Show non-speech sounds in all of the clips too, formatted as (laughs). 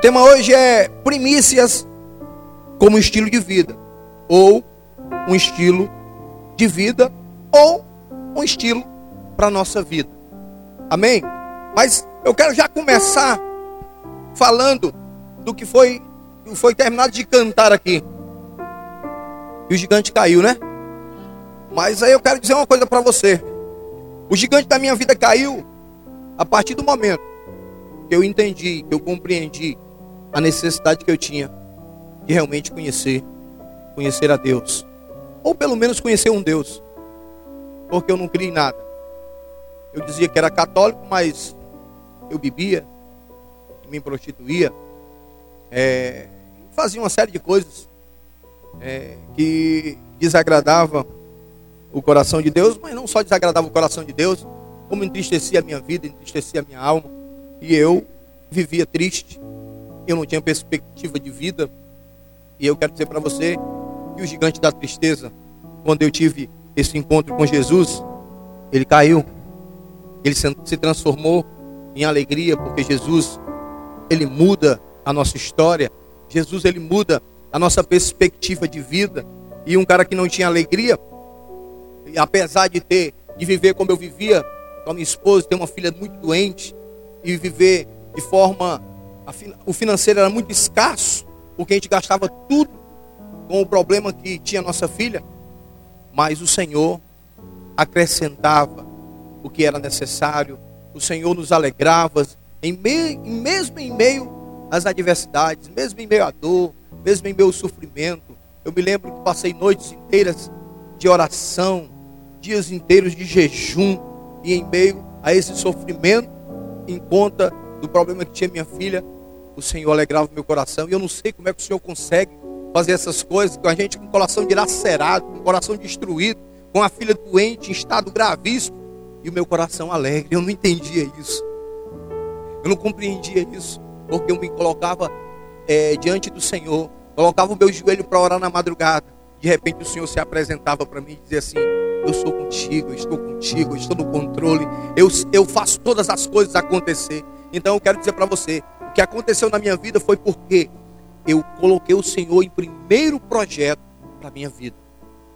tema hoje é primícias como estilo de vida, ou um estilo de vida, ou um estilo para a nossa vida. Amém? Mas eu quero já começar falando do que foi, foi terminado de cantar aqui. E o gigante caiu, né? Mas aí eu quero dizer uma coisa para você. O gigante da minha vida caiu a partir do momento que eu entendi, que eu compreendi a necessidade que eu tinha de realmente conhecer, conhecer a Deus. Ou pelo menos conhecer um Deus. Porque eu não criei nada. Eu dizia que era católico, mas eu bebia, me prostituía, é, fazia uma série de coisas é, que desagradava o coração de Deus, mas não só desagradava o coração de Deus, como entristecia a minha vida, entristecia a minha alma. E eu vivia triste, eu não tinha perspectiva de vida. E eu quero dizer para você que o gigante da tristeza, quando eu tive esse encontro com Jesus, ele caiu, ele se transformou em alegria, porque Jesus, ele muda a nossa história, Jesus, ele muda a nossa perspectiva de vida. E um cara que não tinha alegria, apesar de ter, de viver como eu vivia, com a minha esposa, ter uma filha muito doente, e viver de forma, o financeiro era muito escasso, porque a gente gastava tudo com o problema que tinha nossa filha, mas o Senhor acrescentava o que era necessário, o Senhor nos alegrava, em meio, mesmo em meio às adversidades, mesmo em meio à dor, mesmo em meio ao sofrimento. Eu me lembro que passei noites inteiras de oração, dias inteiros de jejum, e em meio a esse sofrimento, em conta do problema que tinha minha filha, o Senhor alegrava o meu coração. E eu não sei como é que o Senhor consegue fazer essas coisas com a gente com o coração dilacerado, com o coração destruído, com a filha doente, em estado gravíssimo, e o meu coração alegre. Eu não entendia isso. Eu não compreendia isso, porque eu me colocava é, diante do Senhor, colocava o meu joelho para orar na madrugada. De repente o Senhor se apresentava para mim e dizia assim: Eu sou contigo, eu estou contigo, eu estou no controle, eu, eu faço todas as coisas acontecer. Então eu quero dizer para você: o que aconteceu na minha vida foi porque eu coloquei o Senhor em primeiro projeto para minha vida,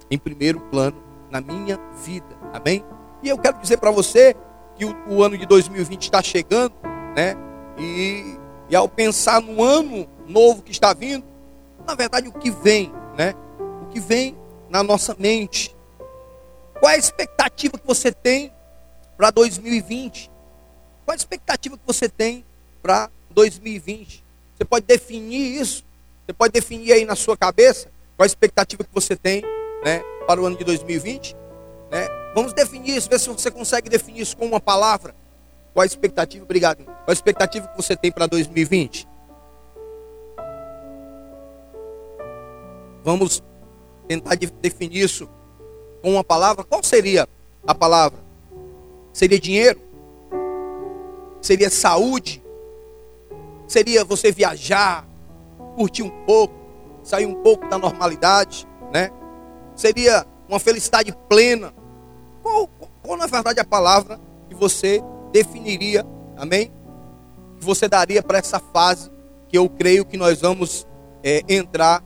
em primeiro plano na minha vida, amém? E eu quero dizer para você que o, o, ano de 2020 está chegando, né? E, e ao pensar no ano novo que está vindo, na verdade o que vem, né? O que vem na nossa mente. Qual é a expectativa que você tem para 2020? Qual a expectativa que você tem para 2020? Você pode definir isso? Você pode definir aí na sua cabeça qual a expectativa que você tem, né, para o ano de 2020? Né? Vamos definir isso, ver se você consegue definir isso com uma palavra. Qual a expectativa? Obrigado. Qual a expectativa que você tem para 2020? Vamos tentar definir isso com uma palavra. Qual seria a palavra? Seria dinheiro? Seria saúde? Seria você viajar, curtir um pouco, sair um pouco da normalidade, né? Seria uma felicidade plena. Qual, qual na verdade a palavra que você definiria, amém? Que você daria para essa fase que eu creio que nós vamos é, entrar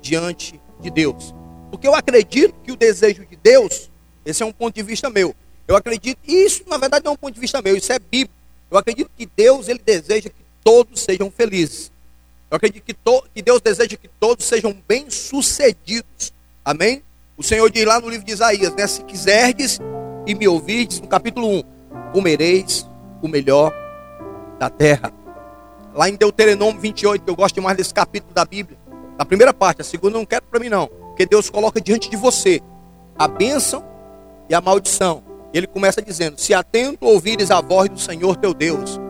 diante de Deus. Porque eu acredito que o desejo de Deus, esse é um ponto de vista meu. Eu acredito, isso na verdade não é um ponto de vista meu, isso é bíblico. Eu acredito que Deus ele deseja que todos sejam felizes. Eu acredito que, to, que Deus deseja que todos sejam bem-sucedidos. Amém? O Senhor diz lá no livro de Isaías, né? Se quiserdes e me ouvirdes, no capítulo 1, comereis o melhor da terra. Lá em Deuteronômio 28, que eu gosto mais desse capítulo da Bíblia. Na primeira parte, a segunda eu não quero para mim não. Porque Deus coloca diante de você a bênção e a maldição. Ele começa dizendo: Se atento ouvires a voz do Senhor teu Deus,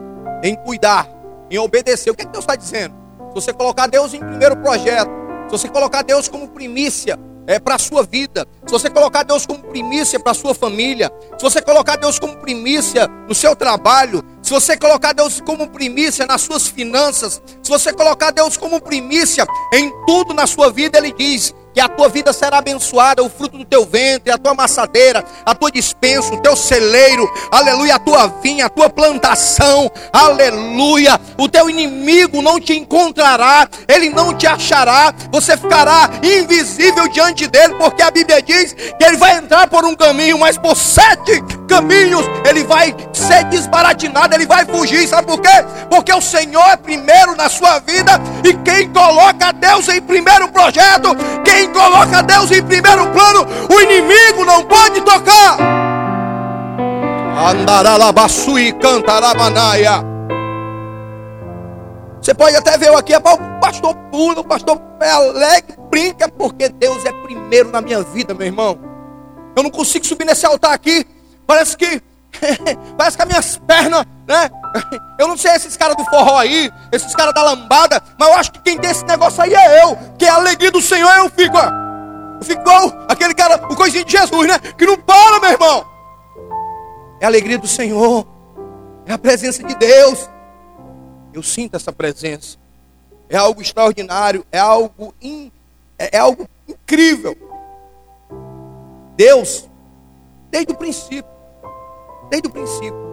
em cuidar, em obedecer. O que, é que Deus está dizendo? Se você colocar Deus em primeiro projeto, se você colocar Deus como primícia, é, para a sua vida, se você colocar Deus como primícia para a sua família, se você colocar Deus como primícia no seu trabalho, se você colocar Deus como primícia nas suas finanças, se você colocar Deus como primícia em tudo na sua vida, Ele diz: que a tua vida será abençoada, o fruto do teu ventre, a tua amassadeira, a tua dispensa, o teu celeiro, aleluia, a tua vinha, a tua plantação, aleluia. O teu inimigo não te encontrará, ele não te achará, você ficará invisível diante dele, porque a Bíblia diz que ele vai entrar por um caminho, mas por sete caminhos ele vai ser desbaratinado, ele vai fugir, sabe por quê? Porque o Senhor é primeiro na sua vida e quem coloca Deus em primeiro projeto, quem quem coloca Deus em primeiro plano, o inimigo não pode tocar. Andaralabasui cantaramanaia. Você pode até ver aqui, o pastor pula, o pastor é alegre, brinca, porque Deus é primeiro na minha vida, meu irmão. Eu não consigo subir nesse altar aqui. Parece que (laughs) Parece que as minhas pernas, né? Eu não sei esses caras do forró aí, esses caras da lambada, mas eu acho que quem tem esse negócio aí é eu. Que é a alegria do Senhor, eu fico, ó. Eu fico igual aquele cara, o coisinho de Jesus, né? Que não para, meu irmão. É a alegria do Senhor. É a presença de Deus. Eu sinto essa presença. É algo extraordinário, é algo in, é, é algo incrível. Deus, desde o princípio, desde o princípio.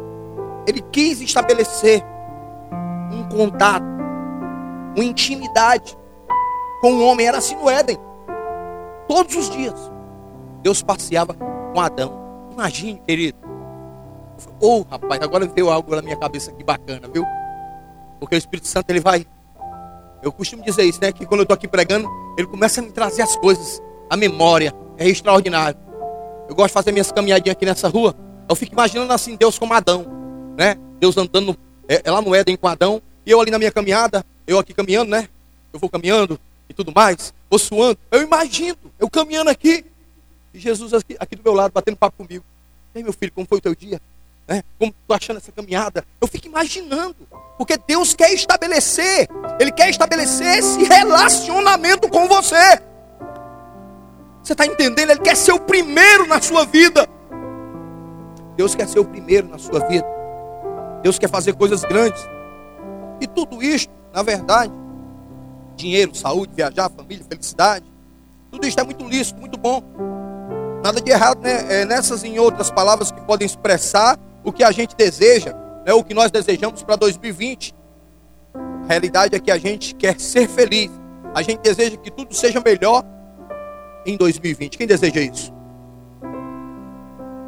Ele quis estabelecer um contato, uma intimidade com o homem. Era assim no Éden. Todos os dias. Deus passeava com Adão. Imagine, querido. Oh, rapaz, agora veio algo na minha cabeça aqui bacana, viu? Porque o Espírito Santo ele vai. Eu costumo dizer isso, né? Que quando eu estou aqui pregando, ele começa a me trazer as coisas, a memória. É extraordinário. Eu gosto de fazer minhas caminhadinhas aqui nessa rua. Eu fico imaginando assim, Deus como Adão, né? Deus andando é, é lá no Éden com Adão, e eu ali na minha caminhada, eu aqui caminhando, né? Eu vou caminhando e tudo mais, vou suando. Eu imagino, eu caminhando aqui, e Jesus aqui, aqui do meu lado, batendo papo comigo. E aí, meu filho, como foi o teu dia? Né? Como tu achando essa caminhada? Eu fico imaginando, porque Deus quer estabelecer, Ele quer estabelecer esse relacionamento com você. Você está entendendo? Ele quer ser o primeiro na sua vida. Deus quer ser o primeiro na sua vida. Deus quer fazer coisas grandes. E tudo isso, na verdade, dinheiro, saúde, viajar, família, felicidade, tudo isso é muito lícito, muito bom. Nada de errado né? é nessas e em outras palavras que podem expressar o que a gente deseja, né? o que nós desejamos para 2020. A realidade é que a gente quer ser feliz. A gente deseja que tudo seja melhor em 2020. Quem deseja isso?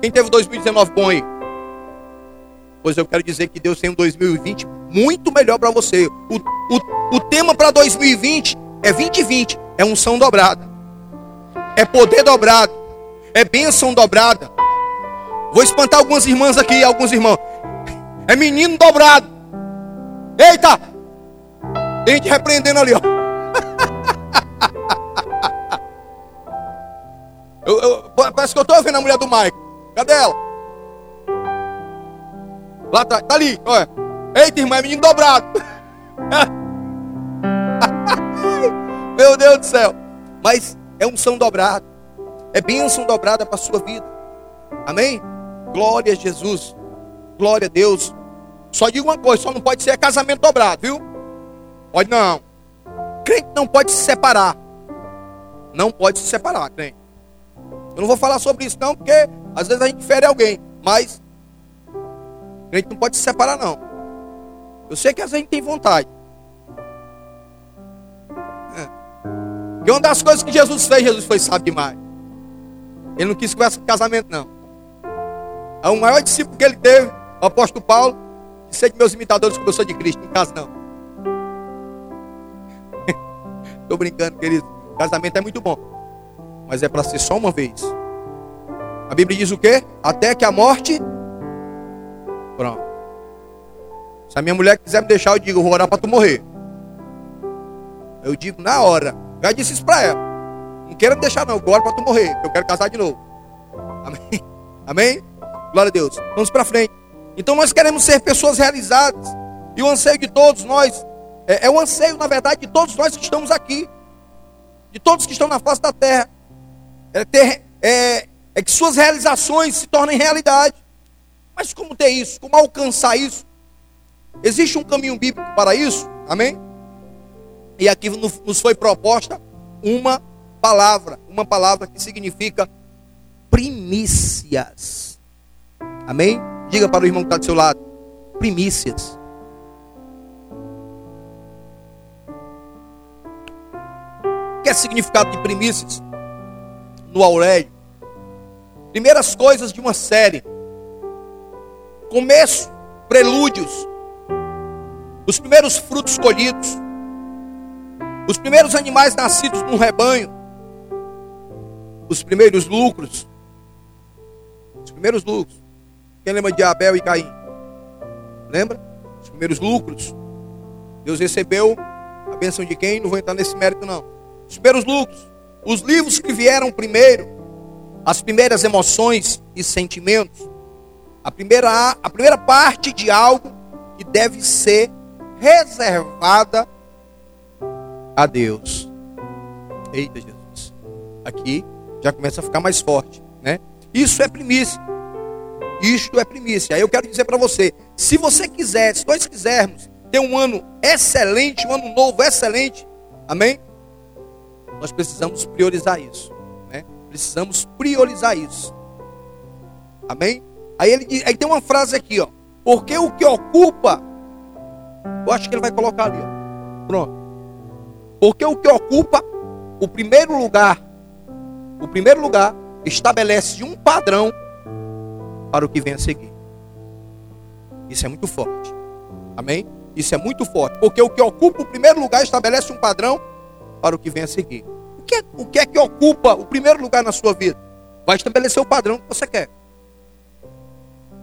Quem teve 2019 bom aí? Pois eu quero dizer que Deus tem um 2020 muito melhor para você. O, o, o tema para 2020 é 2020, é unção dobrada, é poder dobrado, é bênção dobrada. Vou espantar algumas irmãs aqui, alguns irmãos. É menino dobrado. Eita! Tem gente repreendendo ali, ó. (laughs) eu, eu, parece que eu estou ouvindo a mulher do Mike. Cadê ela? Lá atrás, tá ali, olha. Eita, irmã, é menino dobrado. (laughs) Meu Deus do céu. Mas é unção dobrada. É bênção dobrada para a sua vida. Amém? Glória a Jesus. Glória a Deus. Só digo uma coisa, só não pode ser casamento dobrado, viu? Pode não. Crente não pode se separar. Não pode se separar, crente. Eu não vou falar sobre isso não, porque às vezes a gente fere alguém, mas a gente não pode se separar, não. Eu sei que às vezes a gente tem vontade. É. E uma das coisas que Jesus fez, Jesus foi sábio demais. Ele não quis conversa com casamento, não. É o maior discípulo que ele teve, o apóstolo Paulo, ser de meus imitadores como eu sou de Cristo. No caso, não. (laughs) Estou brincando, querido. Casamento é muito bom. Mas é para ser só uma vez. A Bíblia diz o quê? Até que a morte. Pronto. Se a minha mulher quiser me deixar, eu digo, vou orar para tu morrer. Eu digo na hora. Já disse isso para ela. Não quero me deixar, não. Eu oro para tu morrer. Eu quero casar de novo. Amém? (laughs) Amém? Glória a Deus. Vamos para frente. Então nós queremos ser pessoas realizadas. E o anseio de todos nós. É, é o anseio, na verdade, de todos nós que estamos aqui. De todos que estão na face da terra. É ter, é, é que suas realizações se tornem realidade. Mas como ter isso? Como alcançar isso? Existe um caminho bíblico para isso? Amém? E aqui nos foi proposta uma palavra, uma palavra que significa primícias. Amém? Diga para o irmão que está do seu lado: primícias. O que é significado de primícias? No Aurélio. Primeiras coisas de uma série. Começo, prelúdios. Os primeiros frutos colhidos. Os primeiros animais nascidos num rebanho. Os primeiros lucros. Os primeiros lucros. Quem lembra de Abel e Caim? Lembra? Os primeiros lucros. Deus recebeu a bênção de quem? Não vou entrar nesse mérito, não. Os primeiros lucros. Os livros que vieram primeiro. As primeiras emoções e sentimentos. A primeira, a primeira parte de algo que deve ser reservada a Deus. Eita Jesus. Aqui já começa a ficar mais forte, né? Isso é primícia. Isto é primícia. Aí eu quero dizer para você, se você quiser, se nós quisermos ter um ano excelente, um ano novo excelente, amém? Nós precisamos priorizar isso, né? Precisamos priorizar isso. Amém? Aí ele aí tem uma frase aqui, ó. Porque o que ocupa, eu acho que ele vai colocar ali, ó. Pronto. Porque o que ocupa o primeiro lugar, o primeiro lugar estabelece um padrão para o que vem a seguir. Isso é muito forte. Amém? Isso é muito forte. Porque o que ocupa o primeiro lugar estabelece um padrão para o que vem a seguir. O que, é, o que é que ocupa o primeiro lugar na sua vida? Vai estabelecer o padrão que você quer.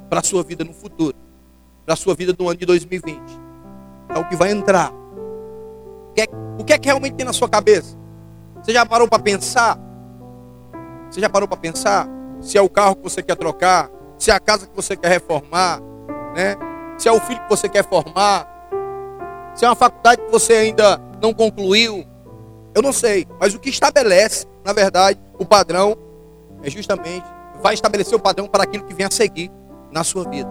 Para a sua vida no futuro. Para a sua vida no ano de 2020. É o que vai entrar. O que, é, o que é que realmente tem na sua cabeça? Você já parou para pensar? Você já parou para pensar se é o carro que você quer trocar, se é a casa que você quer reformar, né? Se é o filho que você quer formar, se é uma faculdade que você ainda não concluiu, eu não sei, mas o que estabelece, na verdade, o padrão é justamente vai estabelecer o padrão para aquilo que vem a seguir na sua vida.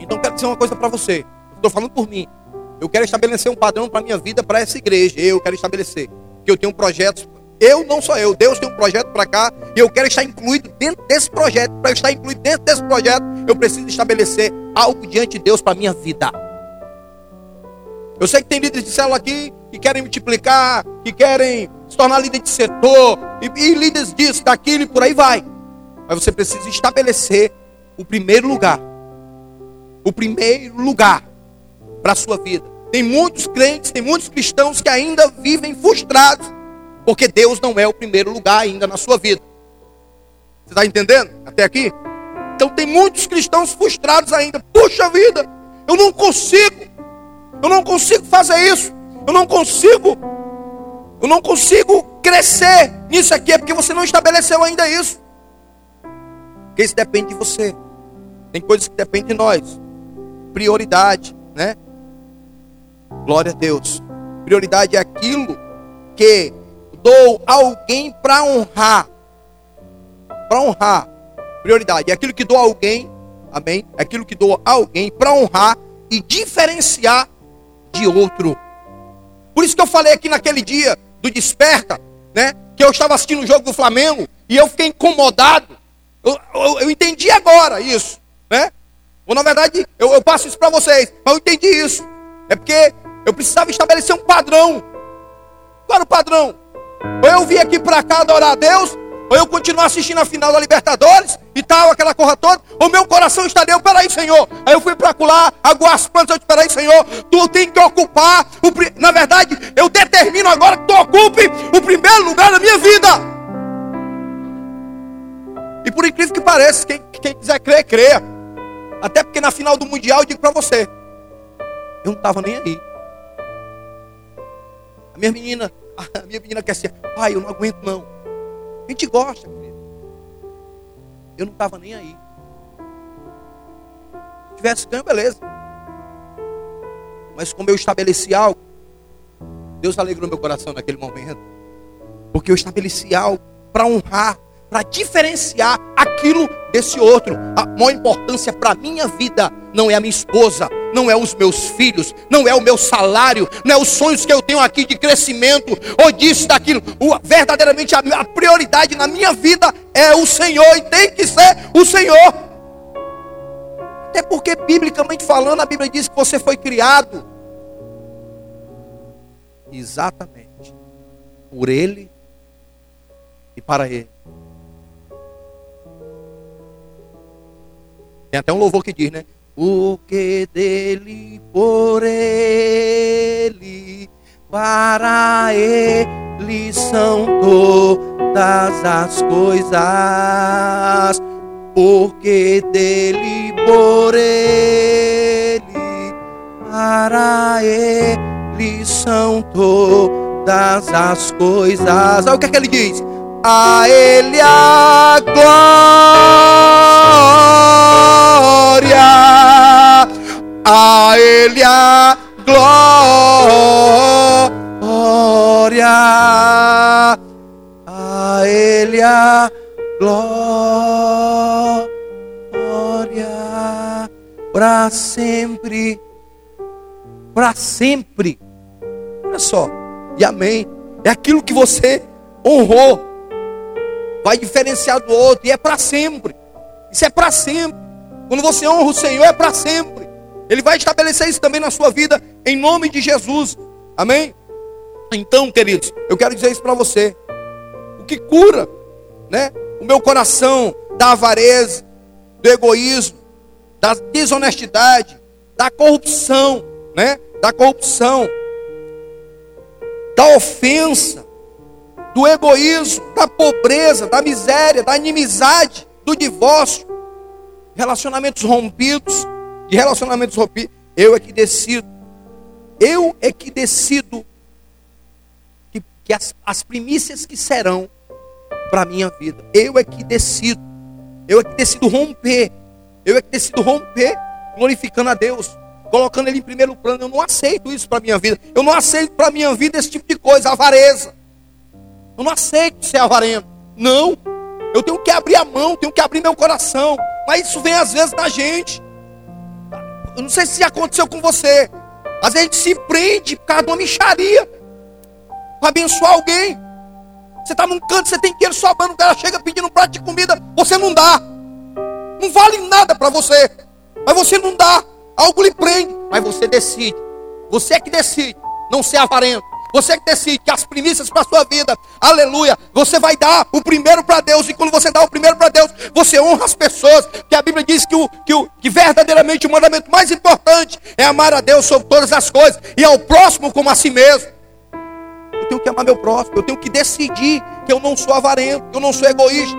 Então quero dizer uma coisa para você. Estou falando por mim. Eu quero estabelecer um padrão para minha vida, para essa igreja. Eu quero estabelecer que eu tenho projetos eu não sou eu, Deus tem um projeto para cá e eu quero estar incluído dentro desse projeto. Para estar incluído dentro desse projeto, eu preciso estabelecer algo diante de Deus para minha vida. Eu sei que tem líderes de célula aqui que querem multiplicar, que querem se tornar líder de setor, e, e líderes disso, daquilo e por aí vai. Mas você precisa estabelecer o primeiro lugar. O primeiro lugar para a sua vida. Tem muitos crentes, tem muitos cristãos que ainda vivem frustrados porque Deus não é o primeiro lugar ainda na sua vida. Você está entendendo? Até aqui? Então tem muitos cristãos frustrados ainda. Puxa vida, eu não consigo. Eu não consigo fazer isso. Eu não consigo. Eu não consigo crescer nisso aqui. É porque você não estabeleceu ainda isso. Porque isso depende de você. Tem coisas que dependem de nós. Prioridade, né? Glória a Deus. Prioridade é aquilo que dou alguém para honrar. Para honrar. Prioridade. É aquilo que dou alguém. Amém? É aquilo que dou alguém para honrar e diferenciar de outro. Por isso que eu falei aqui naquele dia do desperta, né? Que eu estava assistindo o jogo do Flamengo e eu fiquei incomodado. Eu, eu, eu entendi agora isso, né? Ou na verdade, eu, eu passo isso para vocês, mas eu entendi isso. É porque eu precisava estabelecer um padrão. Qual era o padrão? Ou eu vim aqui para cá adorar a Deus, ou eu continuar assistindo a final da Libertadores e tal, aquela corra toda, ou meu coração está deu, peraí, Senhor. Aí eu fui para lá, aguar as plantas, eu disse, peraí, Senhor, tu tem que ocupar, o, na verdade, eu determino agora que tu ocupe o primeiro lugar na minha vida. E por incrível que pareça, quem, quem quiser crer, creia. Até porque na final do Mundial eu digo para você, eu não estava nem aí. A minha menina (laughs) a minha menina quer ser, pai, eu não aguento não. A gente gosta, querido. Eu não estava nem aí. Se tivesse ganho, beleza. Mas como eu estabeleci algo, Deus alegrou meu coração naquele momento. Porque eu estabeleci algo para honrar, para diferenciar aquilo desse outro. A maior importância para a minha vida não é a minha esposa, não é os meus filhos, não é o meu salário, não é os sonhos que eu tenho aqui de crescimento, ou disso, daquilo. O, verdadeiramente a, a prioridade na minha vida é o Senhor, e tem que ser o Senhor. Até porque, biblicamente falando, a Bíblia diz que você foi criado exatamente por Ele e para Ele. Tem até um louvor que diz, né? O que dele, por ele, para ele são todas as coisas. Porque dele, por ele, para ele são todas as coisas. Olha o que é que ele diz? A ele a glória. A Ele a glória, a Ele a glória, para sempre, para sempre. Olha só, e amém. É aquilo que você honrou, vai diferenciar do outro, e é para sempre. Isso é para sempre. Quando você honra o Senhor, é para sempre. Ele vai estabelecer isso também na sua vida, em nome de Jesus. Amém? Então, queridos, eu quero dizer isso para você. O que cura, né? O meu coração da avareza, do egoísmo, da desonestidade, da corrupção, né? Da corrupção, da ofensa, do egoísmo, da pobreza, da miséria, da inimizade, do divórcio, relacionamentos rompidos, de relacionamentos rompidos, eu é que decido. Eu é que decido que, que as, as primícias que serão para a minha vida. Eu é que decido. Eu é que decido romper. Eu é que decido romper glorificando a Deus, colocando Ele em primeiro plano. Eu não aceito isso para minha vida. Eu não aceito para minha vida esse tipo de coisa, avareza. Eu não aceito ser avarento. Não. Eu tenho que abrir a mão, tenho que abrir meu coração. Mas isso vem às vezes da gente. Eu não sei se aconteceu com você. Às vezes a gente se prende por causa de uma micharia. Para abençoar alguém. Você está num canto, você tem dinheiro sobrando, o cara chega pedindo um prato de comida, você não dá. Não vale nada para você. Mas você não dá. Algo lhe prende. Mas você decide. Você é que decide. Não ser avarento. Você que decide que as primícias para a sua vida, aleluia, você vai dar o primeiro para Deus. E quando você dá o primeiro para Deus, você honra as pessoas. Que a Bíblia diz que, o, que, o, que verdadeiramente o mandamento mais importante é amar a Deus sobre todas as coisas e ao próximo como a si mesmo. Eu tenho que amar meu próximo, eu tenho que decidir que eu não sou avarento, que eu não sou egoísta.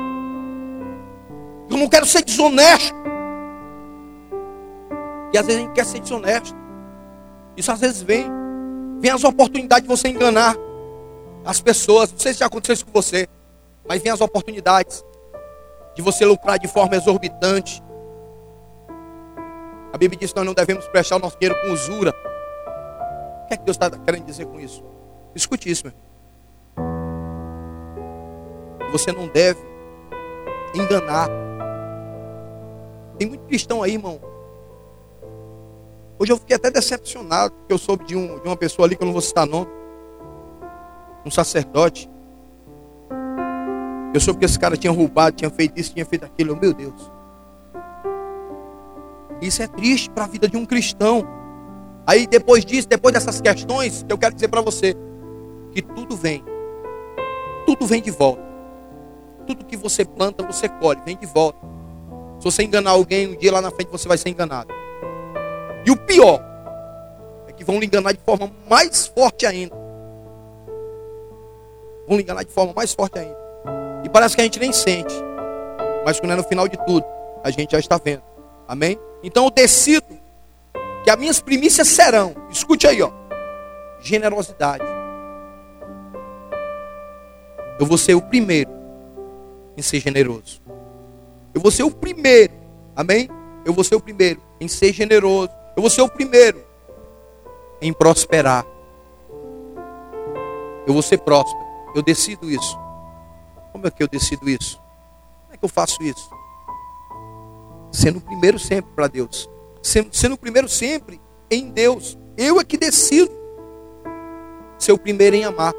Eu não quero ser desonesto. E às vezes a gente quer ser desonesto. Isso às vezes vem Vem as oportunidades de você enganar as pessoas. Não sei se já aconteceu isso com você, mas vem as oportunidades de você lucrar de forma exorbitante. A Bíblia diz que nós não devemos prestar o nosso dinheiro com usura. O que é que Deus está querendo dizer com isso? Escute isso, meu Você não deve enganar. Tem muito cristão aí, irmão, Hoje eu fiquei até decepcionado, porque eu soube de, um, de uma pessoa ali que eu não vou citar nome, um sacerdote. Eu soube que esse cara tinha roubado, tinha feito isso, tinha feito aquilo. Meu Deus. Isso é triste para a vida de um cristão. Aí depois disso, depois dessas questões, eu quero dizer para você que tudo vem. Tudo vem de volta. Tudo que você planta, você colhe, vem de volta. Se você enganar alguém, um dia lá na frente você vai ser enganado. E o pior é que vão lhe enganar de forma mais forte ainda. Vão lhe enganar de forma mais forte ainda. E parece que a gente nem sente. Mas quando é no final de tudo, a gente já está vendo. Amém? Então eu decido que as minhas primícias serão, escute aí, ó, generosidade. Eu vou ser o primeiro em ser generoso. Eu vou ser o primeiro, amém? Eu vou ser o primeiro em ser generoso. Eu vou ser o primeiro em prosperar. Eu vou ser próspero. Eu decido isso. Como é que eu decido isso? Como é que eu faço isso? Sendo o primeiro sempre para Deus. Sendo, sendo o primeiro sempre em Deus. Eu é que decido ser o primeiro em amar.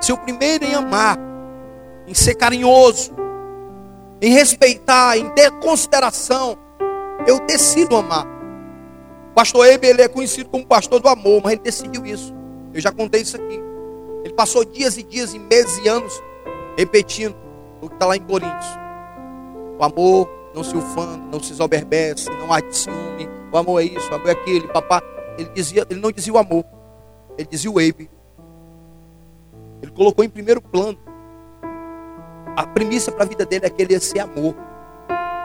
Ser o primeiro em amar, em ser carinhoso, em respeitar, em ter consideração. Eu decido amar. O pastor Ebe, ele é conhecido como pastor do amor, mas ele decidiu isso. Eu já contei isso aqui. Ele passou dias e dias, e meses e anos repetindo o que está lá em Coríntios. O amor não se ufana, não se exoberbece, não há ciúme. O amor é isso, o amor é aquele. Papá, ele, dizia, ele não dizia o amor, ele dizia o Ebe. Ele colocou em primeiro plano. A premissa para a vida dele é que ele ia ser amor.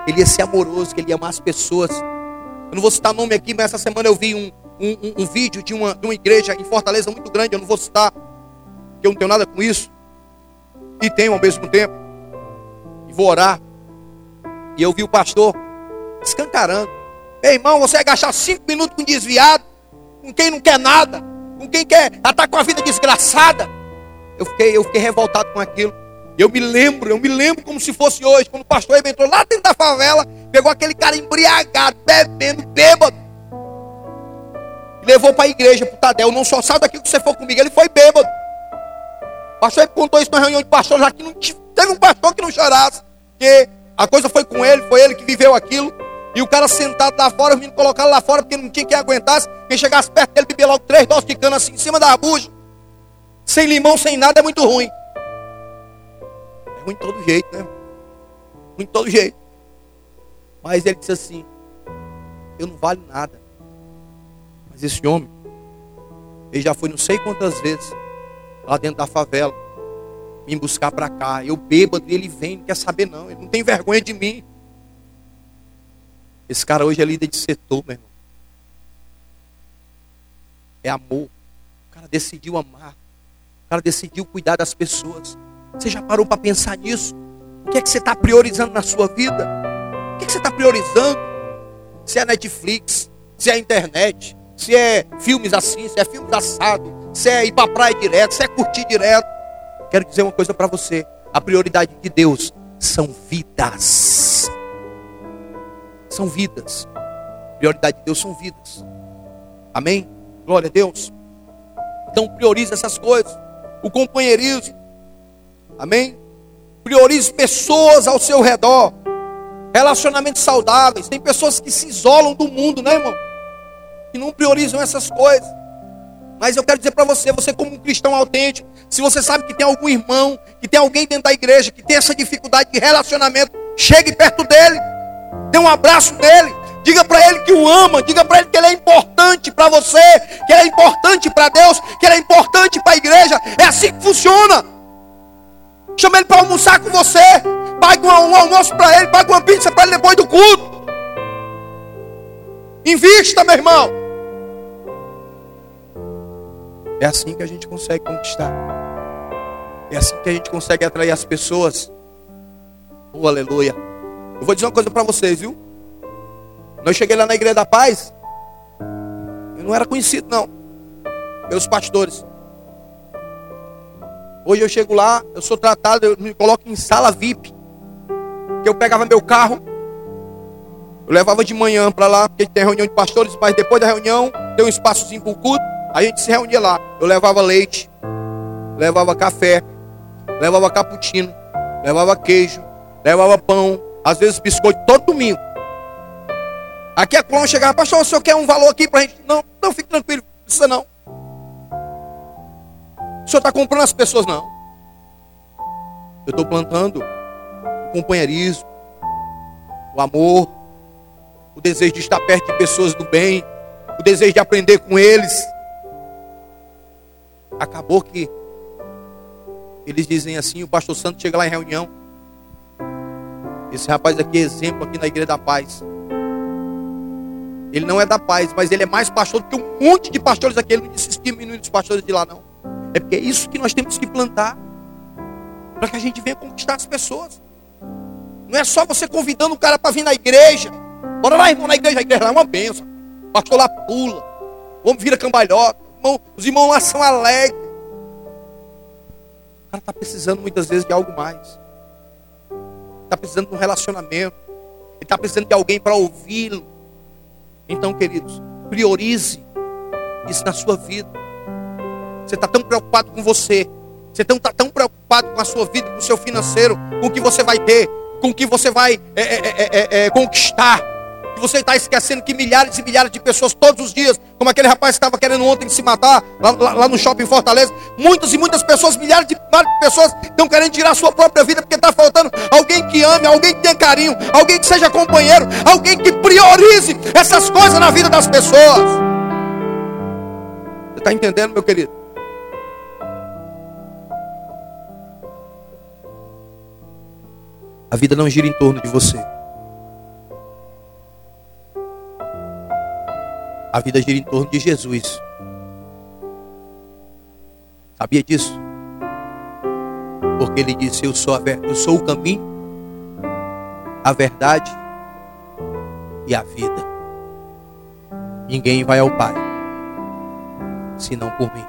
Ele ia ser amoroso, que ele ia amar as pessoas. Eu não vou citar nome aqui, mas essa semana eu vi um, um, um, vídeo de uma, de uma igreja em Fortaleza muito grande. Eu não vou citar, porque eu não tenho nada com isso. E tenho ao mesmo tempo. E vou orar. E eu vi o pastor escancarando. Meu irmão, você vai gastar cinco minutos com desviado, com quem não quer nada, com quem quer estar tá com a vida desgraçada. Eu fiquei, eu fiquei revoltado com aquilo. Eu me lembro, eu me lembro como se fosse hoje, quando o pastor entrou lá dentro da favela, pegou aquele cara embriagado, bebendo, bêbado, e levou para a igreja, para o Tadel. Não só sabe daqui que você for comigo, ele foi bêbado. O pastor contou isso na reunião de pastores aqui, não teve um pastor que não chorasse, porque a coisa foi com ele, foi ele que viveu aquilo. E o cara sentado lá fora, os meninos colocaram lá fora, porque não tinha quem aguentasse. Quem chegasse perto dele, bebia logo três doses de cana assim, em cima da bucha. Sem limão, sem nada, é muito ruim. Ruim de todo jeito, né? Ruim de todo jeito. Mas ele disse assim: Eu não valho nada. Mas esse homem, ele já foi não sei quantas vezes lá dentro da favela me buscar para cá. Eu bêbado, ele vem, não quer saber não. Ele não tem vergonha de mim. Esse cara hoje é líder de setor, meu irmão. É amor. O cara decidiu amar. O cara decidiu cuidar das pessoas. Você já parou para pensar nisso? O que é que você está priorizando na sua vida? O que é que você está priorizando? Se é Netflix, se é internet, se é filmes assim, se é filmes assados, se é ir para praia direto, se é curtir direto. Quero dizer uma coisa para você: a prioridade de Deus são vidas. São vidas. A prioridade de Deus são vidas. Amém? Glória a Deus. Então priorize essas coisas. O companheirismo. Amém? Priorize pessoas ao seu redor. Relacionamentos saudáveis. Tem pessoas que se isolam do mundo, né, irmão? Que não priorizam essas coisas. Mas eu quero dizer para você, você como um cristão autêntico, se você sabe que tem algum irmão, que tem alguém dentro da igreja que tem essa dificuldade de relacionamento, chegue perto dele, dê um abraço nele, diga para ele que o ama, diga para ele que ele é importante para você, que ele é importante para Deus, que ele é importante para a igreja. É assim que funciona. Chama ele para almoçar com você, pague um almoço para ele, pague uma pizza para ele depois do culto. Invista, meu irmão. É assim que a gente consegue conquistar. É assim que a gente consegue atrair as pessoas. Oh, aleluia. Eu vou dizer uma coisa para vocês, viu? Quando eu cheguei lá na Igreja da Paz, eu não era conhecido, não. Meus pastores. Hoje eu chego lá, eu sou tratado, eu me coloco em sala VIP. Que eu pegava meu carro, eu levava de manhã para lá, porque tem reunião de pastores, mas depois da reunião tem um espaçozinho para o culto. A gente se reunia lá. Eu levava leite, levava café, levava cappuccino, levava queijo, levava pão, às vezes biscoito todo domingo. Aqui a clone chegava, pastor, o senhor quer um valor aqui para a gente? Não, não, fique tranquilo, não precisa não. O senhor está comprando as pessoas? Não. Eu estou plantando o companheirismo, o amor, o desejo de estar perto de pessoas do bem, o desejo de aprender com eles. Acabou que eles dizem assim, o pastor Santo chega lá em reunião. Esse rapaz aqui é exemplo aqui na igreja da paz. Ele não é da paz, mas ele é mais pastor do que um monte de pastores aqui. Ele não disse diminuir dos pastores de lá, não. É porque é isso que nós temos que plantar. Para que a gente venha conquistar as pessoas. Não é só você convidando o cara para vir na igreja. Bora lá, irmão, na igreja. A igreja lá é uma benção. O pastor lá pula. O homem vira cambalhota os irmãos lá são alegres. O cara está precisando muitas vezes de algo mais. Está precisando de um relacionamento. Ele está precisando de alguém para ouvi-lo. Então, queridos, priorize isso na sua vida. Você está tão preocupado com você. Você está tão, tão preocupado com a sua vida, com o seu financeiro, com o que você vai ter, com o que você vai é, é, é, conquistar que você está esquecendo que milhares e milhares de pessoas todos os dias, como aquele rapaz que estava querendo ontem se matar lá, lá, lá, no shopping Fortaleza, muitas e muitas pessoas, milhares de, milhares de pessoas estão querendo tirar a sua própria vida porque está faltando alguém que ame, alguém que tenha carinho, alguém que seja companheiro, alguém que priorize essas coisas na vida das pessoas. Você está entendendo, meu querido? A vida não gira em torno de você. A vida gira em torno de Jesus. Sabia disso? Porque ele disse: Eu sou, a, eu sou o caminho, a verdade e a vida. Ninguém vai ao Pai senão por mim.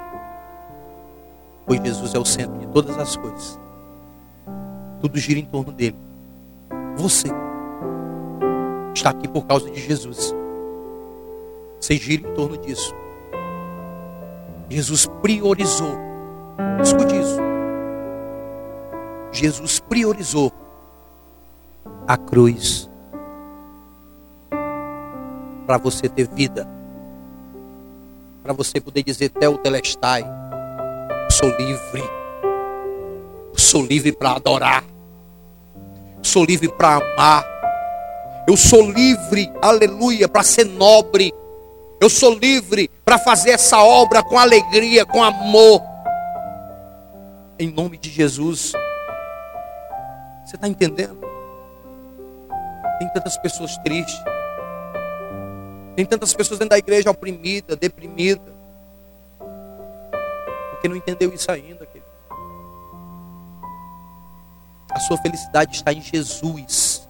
Pois Jesus é o centro de todas as coisas. Tudo gira em torno dele. Você está aqui por causa de Jesus. Você gira em torno disso. Jesus priorizou. Escute isso. Jesus priorizou a cruz para você ter vida. Para você poder dizer Tel Telestai, eu sou livre. Sou livre para adorar. Sou livre para amar. Eu sou livre, aleluia, para ser nobre. Eu sou livre para fazer essa obra com alegria, com amor. Em nome de Jesus. Você está entendendo? Tem tantas pessoas tristes. Tem tantas pessoas dentro da igreja oprimida, deprimida. Porque não entendeu isso ainda, sua felicidade está em Jesus.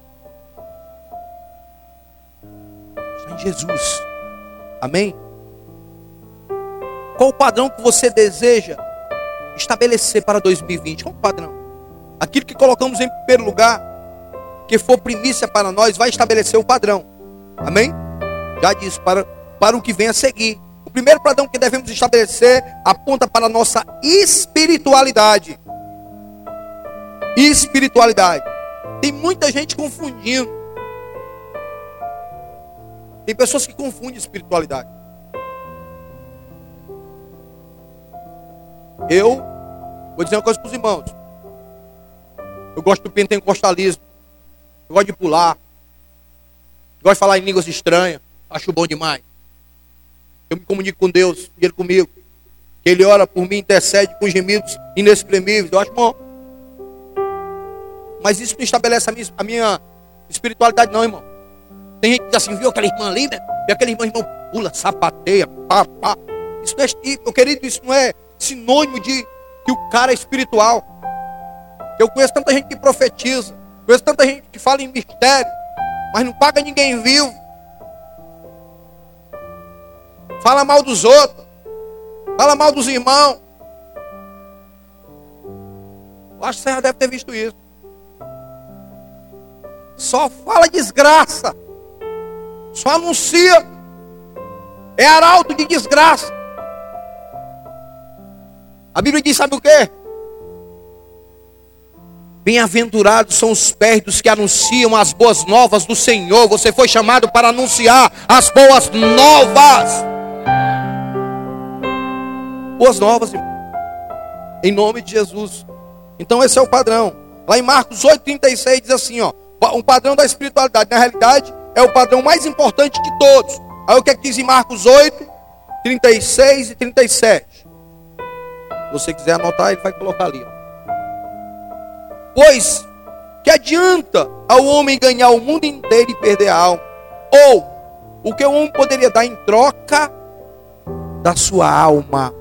Está em Jesus. Amém? Qual o padrão que você deseja estabelecer para 2020? Qual o padrão? Aquilo que colocamos em primeiro lugar, que for primícia para nós, vai estabelecer o padrão. Amém? Já disse, para, para o que vem a seguir. O primeiro padrão que devemos estabelecer aponta para a nossa espiritualidade. Espiritualidade. Tem muita gente confundindo tem pessoas que confundem espiritualidade. Eu vou dizer uma coisa para os irmãos. Eu gosto do pentecostalismo. Eu gosto de pular. Eu gosto de falar em línguas estranhas. Acho bom demais. Eu me comunico com Deus, Ele comigo. Ele ora por mim, intercede com gemidos inexprimíveis. Eu acho bom. Mas isso não estabelece a minha, a minha espiritualidade, não, irmão. Tem gente que diz assim, viu aquela irmã ali, né? Viu aquela irmã, irmão, pula, sapateia, pá, pá. Isso não é, meu querido, isso não é sinônimo de que o cara é espiritual. Eu conheço tanta gente que profetiza, conheço tanta gente que fala em mistério, mas não paga ninguém vivo. Fala mal dos outros, fala mal dos irmãos. Eu acho que você já deve ter visto isso. Só fala desgraça. Só anuncia. É arauto de desgraça. A Bíblia diz: sabe o que? Bem-aventurados são os pés dos que anunciam as boas novas do Senhor. Você foi chamado para anunciar as boas novas. Boas novas. Em nome de Jesus. Então esse é o padrão. Lá em Marcos 8,36 diz assim, ó. Um padrão da espiritualidade. Na realidade, é o padrão mais importante de todos. Aí o que, é que diz em Marcos 8, 36 e 37? Se você quiser anotar, ele vai colocar ali. Pois que adianta ao homem ganhar o mundo inteiro e perder a alma? Ou o que o homem poderia dar em troca da sua alma?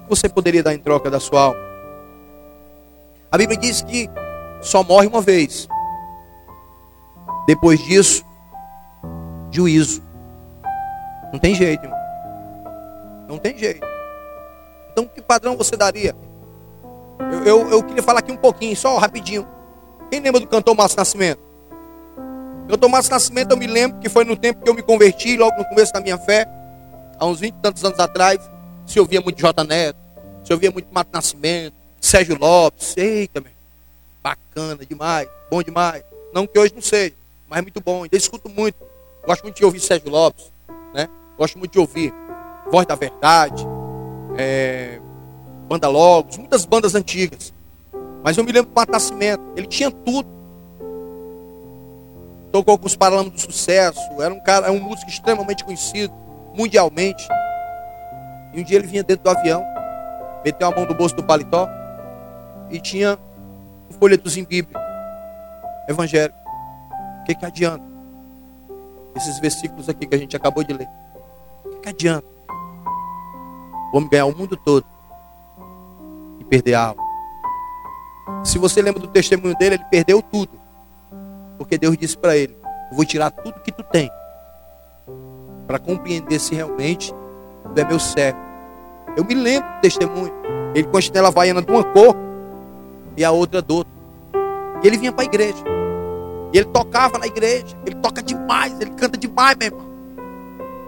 O que você poderia dar em troca da sua alma? A Bíblia diz que só morre uma vez. Depois disso, juízo. Não tem jeito, irmão. Não tem jeito. Então, que padrão você daria? Eu, eu, eu queria falar aqui um pouquinho, só rapidinho. Quem lembra do cantor Márcio Nascimento? Eu Tomás Nascimento, eu me lembro que foi no tempo que eu me converti, logo no começo da minha fé, há uns 20 e tantos anos atrás, se ouvia muito J. Neto, se ouvia muito Mato Nascimento, Sérgio Lopes, eita, meu, bacana demais, bom demais. Não que hoje não seja, mas muito bom, ainda escuto muito. Gosto muito de ouvir Sérgio Lopes, né? Gosto muito de ouvir Voz da Verdade, é, Banda Logos, muitas bandas antigas. Mas eu me lembro do Mato Nascimento, ele tinha tudo. Tocou com os Paralamas do Sucesso, era um cara, é um músico extremamente conhecido mundialmente. E um dia ele vinha dentro do avião, meteu a mão no bolso do paletó e tinha um folhetozinho bíblico, evangélico. O que, que adianta? Esses versículos aqui que a gente acabou de ler. O que, que adianta? Vamos ganhar o mundo todo e perder a alma. Se você lembra do testemunho dele, ele perdeu tudo. Porque Deus disse para ele: vou tirar tudo que tu tem para compreender se realmente tu é meu servo. Eu me lembro do testemunho. Ele com a chinela vaiana de uma cor e a outra do outro. E ele vinha para a igreja. E ele tocava na igreja. Ele toca demais, ele canta demais, meu irmão.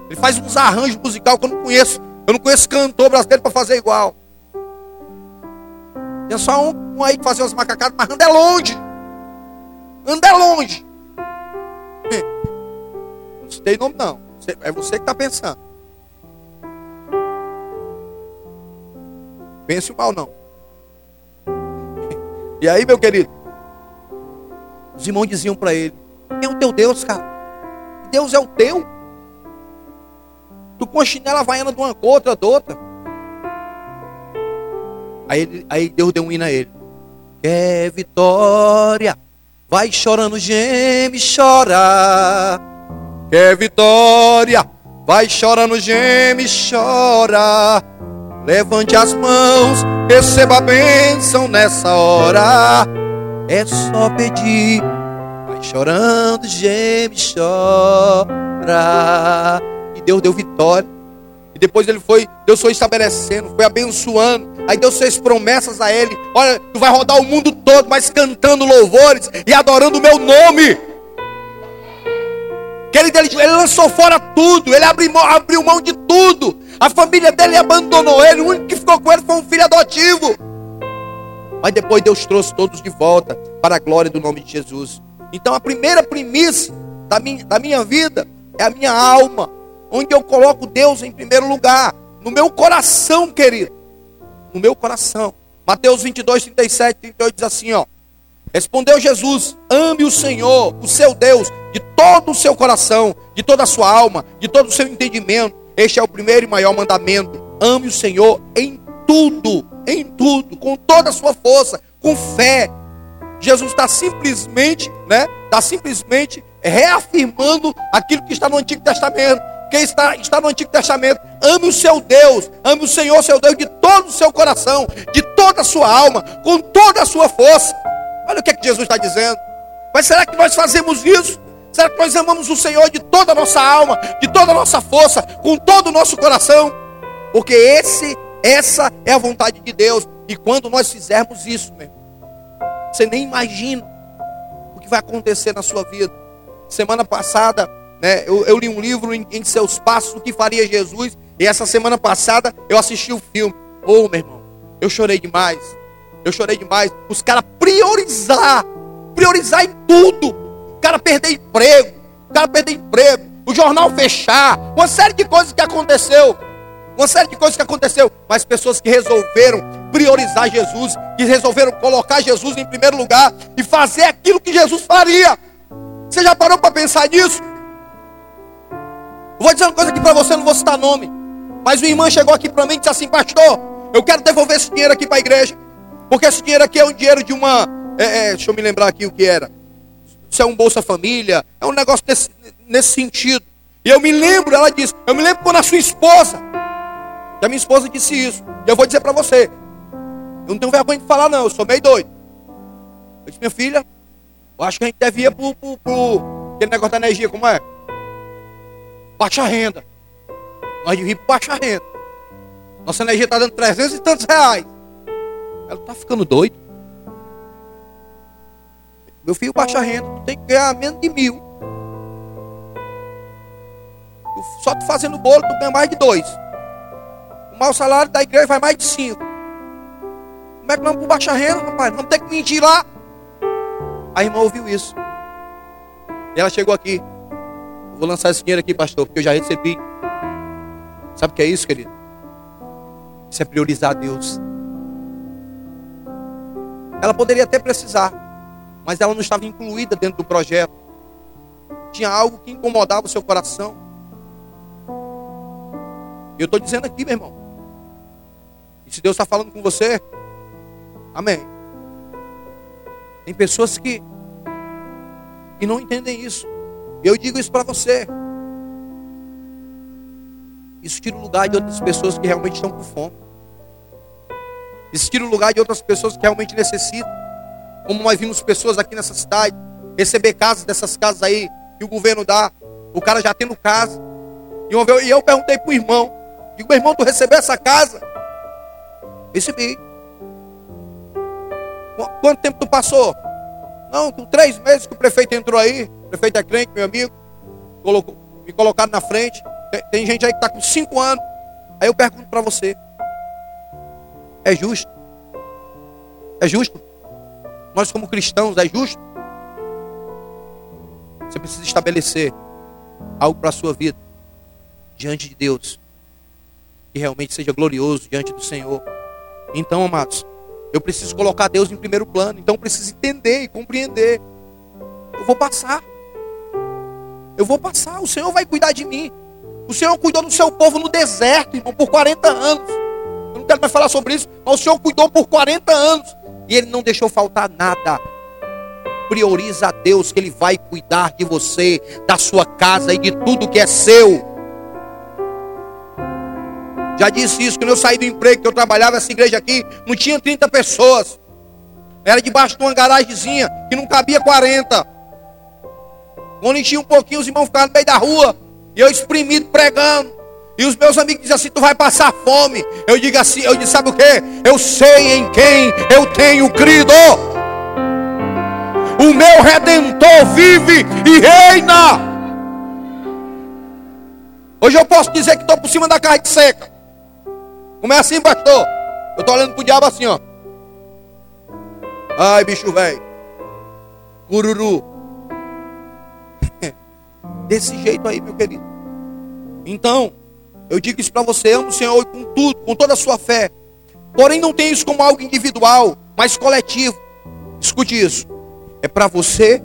Ele faz uns arranjos musicais que eu não conheço. Eu não conheço cantor brasileiro para fazer igual. Tem só um, um aí que fazia umas macacadas, mas anda é longe. Anda é longe. (laughs) Não citei nome não. É você que está pensando. Pense mal não. E aí, meu querido? Os irmãos diziam para ele: Quem é o teu Deus, cara? Deus é o teu. Tu com a chinela vaiana de uma cor, outra de outra. Aí, aí Deus deu um hino a ele. É vitória, vai chorando, geme, chora. Quer vitória, vai chorando, geme, chora. Levante as mãos, receba a bênção nessa hora. É só pedir, vai chorando, geme, chora. E Deus deu vitória. E depois ele foi, Deus foi estabelecendo, foi abençoando. Aí Deus fez promessas a ele: Olha, tu vai rodar o mundo todo, mas cantando louvores e adorando o meu nome. Que ele, ele lançou fora tudo, ele abriu, abriu mão de tudo. A família dele abandonou ele, o único que ficou com ele foi um filho adotivo. Mas depois Deus trouxe todos de volta para a glória do nome de Jesus. Então a primeira premissa da minha, da minha vida é a minha alma, onde eu coloco Deus em primeiro lugar, no meu coração, querido. No meu coração. Mateus 22, 37, 38 diz assim: ó. Respondeu Jesus: Ame o Senhor, o seu Deus, de todo o seu coração, de toda a sua alma, de todo o seu entendimento. Este é o primeiro e maior mandamento. Ame o Senhor em tudo, em tudo, com toda a sua força, com fé. Jesus está simplesmente, né? Está simplesmente reafirmando aquilo que está no Antigo Testamento. Quem está, está no Antigo Testamento, ame o seu Deus, ame o Senhor, seu Deus, de todo o seu coração, de toda a sua alma, com toda a sua força. Olha o que, é que Jesus está dizendo. Mas será que nós fazemos isso? Será que nós amamos o Senhor de toda a nossa alma, de toda a nossa força, com todo o nosso coração? Porque esse, essa é a vontade de Deus. E quando nós fizermos isso, meu, você nem imagina o que vai acontecer na sua vida. Semana passada, né, eu, eu li um livro em, em, seus passos, o que faria Jesus. E essa semana passada eu assisti o filme. Oh, meu irmão, eu chorei demais. Eu chorei demais. Os caras priorizar, priorizar em tudo. Cara perder emprego, o cara perder emprego, o jornal fechar, uma série de coisas que aconteceu. Uma série de coisas que aconteceu, mas pessoas que resolveram priorizar Jesus, que resolveram colocar Jesus em primeiro lugar e fazer aquilo que Jesus faria. Você já parou para pensar nisso? Vou dizer uma coisa aqui para você, não vou citar nome. Mas uma irmã chegou aqui para mim e disse assim: Pastor, eu quero devolver esse dinheiro aqui para a igreja. Porque esse dinheiro aqui é um dinheiro de uma. É, é, deixa eu me lembrar aqui o que era. Isso é um Bolsa Família. É um negócio nesse, nesse sentido. E eu me lembro, ela disse, eu me lembro quando a sua esposa. E a minha esposa disse isso. E eu vou dizer para você. Eu não tenho vergonha de falar, não. Eu sou meio doido. Eu disse, minha filha, eu acho que a gente deve ir pro, pro, pro aquele negócio da energia, como é? Baixa renda. Nós devíamos baixa renda. Nossa energia está dando 300 e tantos reais. Ela está ficando doido. Meu filho baixa renda, tu tem que ganhar menos de mil. só tu fazendo bolo, tu ganha mais de dois. O mau salário da igreja vai mais de cinco. Como é que nós vamos baixa renda, rapaz? Vamos ter que mentir lá. A irmã ouviu isso. E ela chegou aqui. Vou lançar esse dinheiro aqui, pastor, porque eu já recebi. Sabe o que é isso, querido? Isso é priorizar Deus. Ela poderia até precisar, mas ela não estava incluída dentro do projeto. Tinha algo que incomodava o seu coração. Eu estou dizendo aqui, meu irmão. E se Deus está falando com você, amém. Tem pessoas que, que não entendem isso. Eu digo isso para você. Isso tira o lugar de outras pessoas que realmente estão com fome. Isso tira o lugar de outras pessoas que realmente necessitam. Como nós vimos pessoas aqui nessa cidade receber casas dessas casas aí que o governo dá. O cara já tendo casa. E eu, e eu perguntei para o irmão: Digo, meu irmão, tu recebeu essa casa? Recebi. Quanto tempo tu passou? Não, com três meses que o prefeito entrou aí. O prefeito é crente, meu amigo. Colocou, me colocaram na frente. Tem, tem gente aí que está com cinco anos. Aí eu pergunto para você: é justo? É justo? Nós, como cristãos, é justo? Você precisa estabelecer algo para a sua vida diante de Deus que realmente seja glorioso diante do Senhor. Então, amados, eu preciso colocar Deus em primeiro plano. Então, eu preciso entender e compreender. Eu vou passar. Eu vou passar. O Senhor vai cuidar de mim. O Senhor cuidou do seu povo no deserto, irmão, por 40 anos. Eu não quero mais falar sobre isso, mas o Senhor cuidou por 40 anos. E Ele não deixou faltar nada. Prioriza a Deus, que Ele vai cuidar de você, da sua casa e de tudo que é seu. Já disse isso, quando eu saí do emprego, que eu trabalhava nessa igreja aqui, não tinha 30 pessoas. Era debaixo de uma garagemzinha que não cabia 40. Quando enchia um pouquinho, os irmãos ficavam no meio da rua. E eu exprimido pregando. E os meus amigos diziam assim: Tu vai passar fome. Eu digo assim: Eu disse, sabe o que? Eu sei em quem eu tenho crido. O meu redentor vive e reina. Hoje eu posso dizer que estou por cima da carne seca. Como é assim, pastor? Eu estou olhando pro diabo assim, ó. Ai, bicho velho. Cururu. (laughs) Desse jeito aí, meu querido. Então, eu digo isso para você, amo o Senhor com tudo, com toda a sua fé. Porém, não tem isso como algo individual, mas coletivo. Escute isso. É para você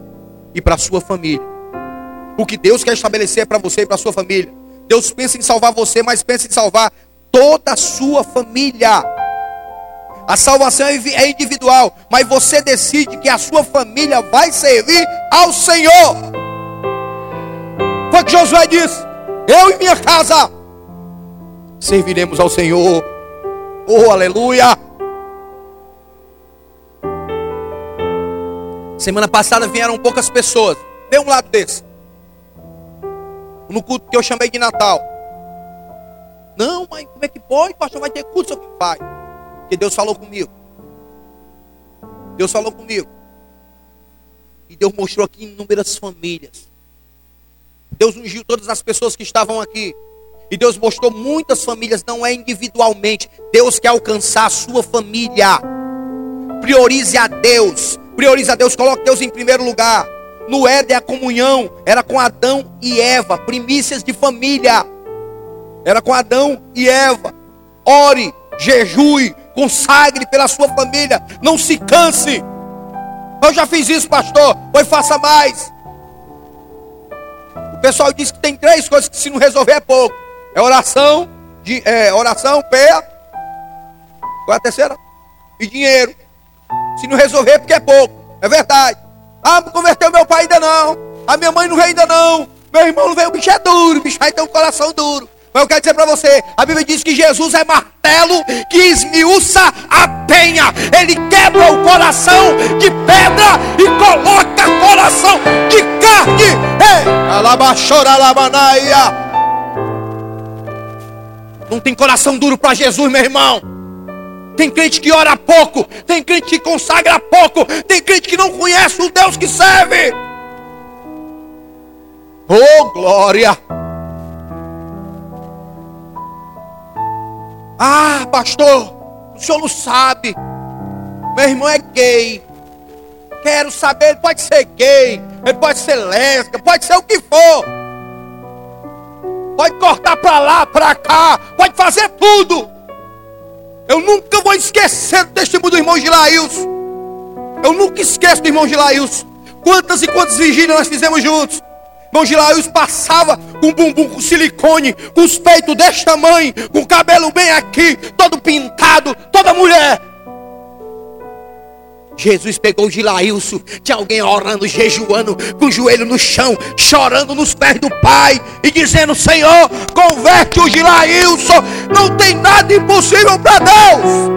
e para sua família. O que Deus quer estabelecer é para você e para sua família. Deus pensa em salvar você, mas pensa em salvar toda a sua família. A salvação é, é individual, mas você decide que a sua família vai servir ao Senhor. Foi o que Josué disse: Eu e minha casa serviremos ao Senhor. Oh, aleluia! Semana passada vieram poucas pessoas. Vê um lado desse. No culto que eu chamei de Natal. Não, mas como é que pode? Pastor, vai ter culto, seu pai. Porque Deus falou comigo. Deus falou comigo. E Deus mostrou aqui inúmeras famílias. Deus ungiu todas as pessoas que estavam aqui. E Deus mostrou muitas famílias, não é individualmente. Deus quer alcançar a sua família. Priorize a Deus. Priorize a Deus, coloque Deus em primeiro lugar. No Éden a comunhão era com Adão e Eva, primícias de família. Era com Adão e Eva. Ore, jejue, consagre pela sua família. Não se canse. Eu já fiz isso, pastor. Pois faça mais. O pessoal diz que tem três coisas que se não resolver é pouco. É oração, de, é, oração, pé. Qual é a terceira? E dinheiro. Se não resolver porque é pouco. É verdade. Ah, não converteu meu pai ainda não. A minha mãe não veio ainda não. Meu irmão não veio. O bicho é duro. O bicho vai ter um coração duro. Mas eu quero dizer para você, a Bíblia diz que Jesus é martelo que esmiuça a penha. Ele quebra o coração de pedra e coloca coração de carne. Ei, alabachora alabanaia. Não tem coração duro para Jesus, meu irmão. Tem crente que ora pouco, tem crente que consagra pouco, tem crente que não conhece o Deus que serve. Oh, glória! Ah, pastor, o senhor não sabe. Meu irmão é gay. Quero saber, ele pode ser gay, ele pode ser lésbica, pode ser o que for. Pode cortar para lá, para cá, pode fazer tudo. Eu nunca vou esquecer do testemunho do irmão Gilaíus. Eu nunca esqueço do irmão Gilaíus. Quantas e quantas vigílias nós fizemos juntos. Irmão Gilaíus passava com bumbum com silicone, com os peitos deste tamanho, com o cabelo bem aqui, todo pintado, toda mulher. Jesus pegou Gilailson, tinha alguém orando, jejuando, com o joelho no chão, chorando nos pés do Pai e dizendo: Senhor, converte o Gilailson, não tem nada impossível para Deus.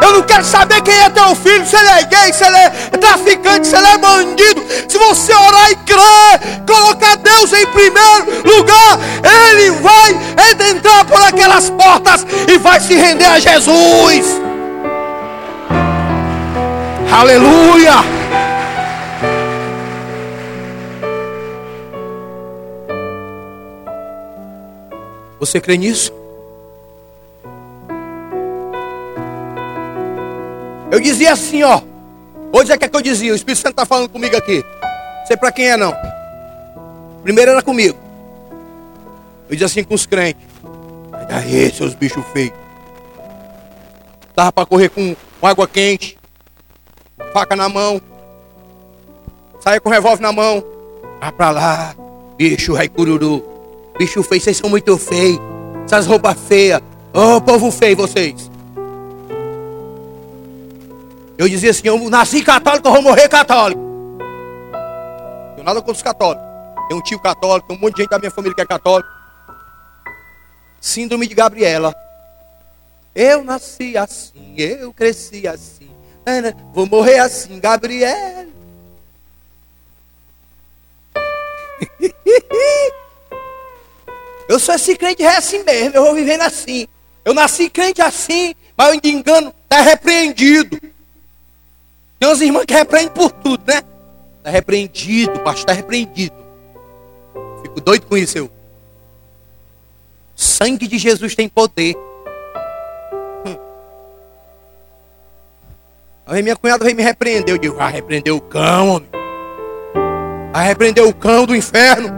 Eu não quero saber quem é teu filho, se ele é gay, se ele é traficante, se ele é bandido. Se você orar e crer, colocar Deus em primeiro lugar, ele vai entrar por aquelas portas e vai se render a Jesus. Aleluia! Você crê nisso? Eu dizia assim, ó. Hoje é que, é que eu dizia, o Espírito Santo está falando comigo aqui. Não sei para quem é não. Primeiro era comigo. Eu dizia assim com os crentes. Aí, seus bichos feios. Tava para correr com, com água quente faca na mão, saia com revólver na mão, vai pra lá, bicho rei cururu, bicho feio, vocês são muito feios, essas roupas feias, ô oh, povo feio vocês. Eu dizia assim, eu nasci católico, eu vou morrer católico. Tenho nada contra os católicos. Tem um tio católico, tem um monte de gente da minha família que é católico. Síndrome de Gabriela. Eu nasci assim, eu cresci assim. Vou morrer assim, Gabriel. (laughs) Eu sou esse crente é assim mesmo, eu vou vivendo assim. Eu nasci crente assim, mas eu engano, está repreendido. Tem umas irmãs que repreendem por tudo, né? Está repreendido, pastor, está repreendido. Fico doido com isso, eu. Sangue de Jesus tem poder. Aí minha cunhada veio me repreender. Eu digo, ah, repreendeu o cão, homem. Ah, repreendeu o cão do inferno.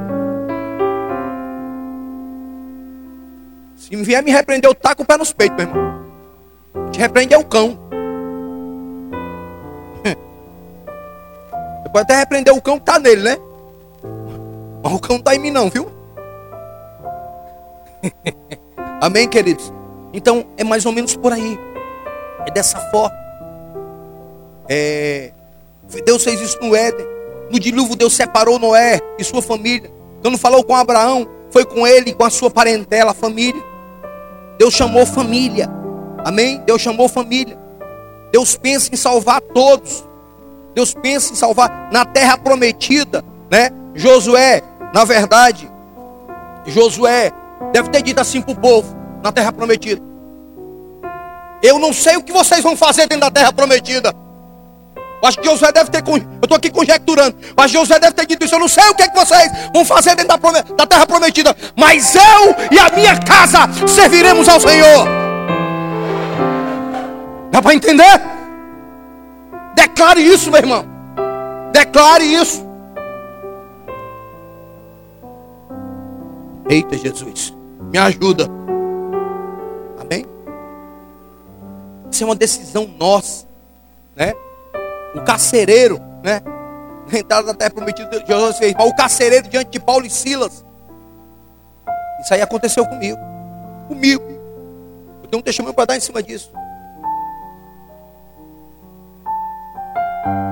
Se vier me repreender, eu taco o pé nos peitos, meu irmão. Te repreende é o cão. (laughs) Você pode até repreender o cão que está nele, né? Mas o cão não está em mim não, viu? (laughs) Amém, queridos? Então é mais ou menos por aí. É dessa forma. É, Deus fez isso no Éden. No dilúvio, Deus separou Noé e sua família. Quando falou com Abraão, foi com ele, com a sua parentela, a família. Deus chamou família. Amém? Deus chamou família. Deus pensa em salvar todos. Deus pensa em salvar na terra prometida, né? Josué, na verdade, Josué deve ter dito assim para o povo na terra prometida. Eu não sei o que vocês vão fazer dentro da terra prometida. Acho que Josué deve ter. Eu estou aqui conjecturando. Mas Josué deve ter dito isso. Eu não sei o que, é que vocês vão fazer dentro da, da terra prometida. Mas eu e a minha casa serviremos ao Senhor. Dá para entender? Declare isso, meu irmão. Declare isso. Eita Jesus, me ajuda. Amém? Isso é uma decisão nossa, né? O carcereiro, né? Na entrada da terra prometida, Jesus fez, o carcereiro diante de Paulo e Silas. Isso aí aconteceu comigo. Comigo. Eu tenho um testemunho para dar em cima disso.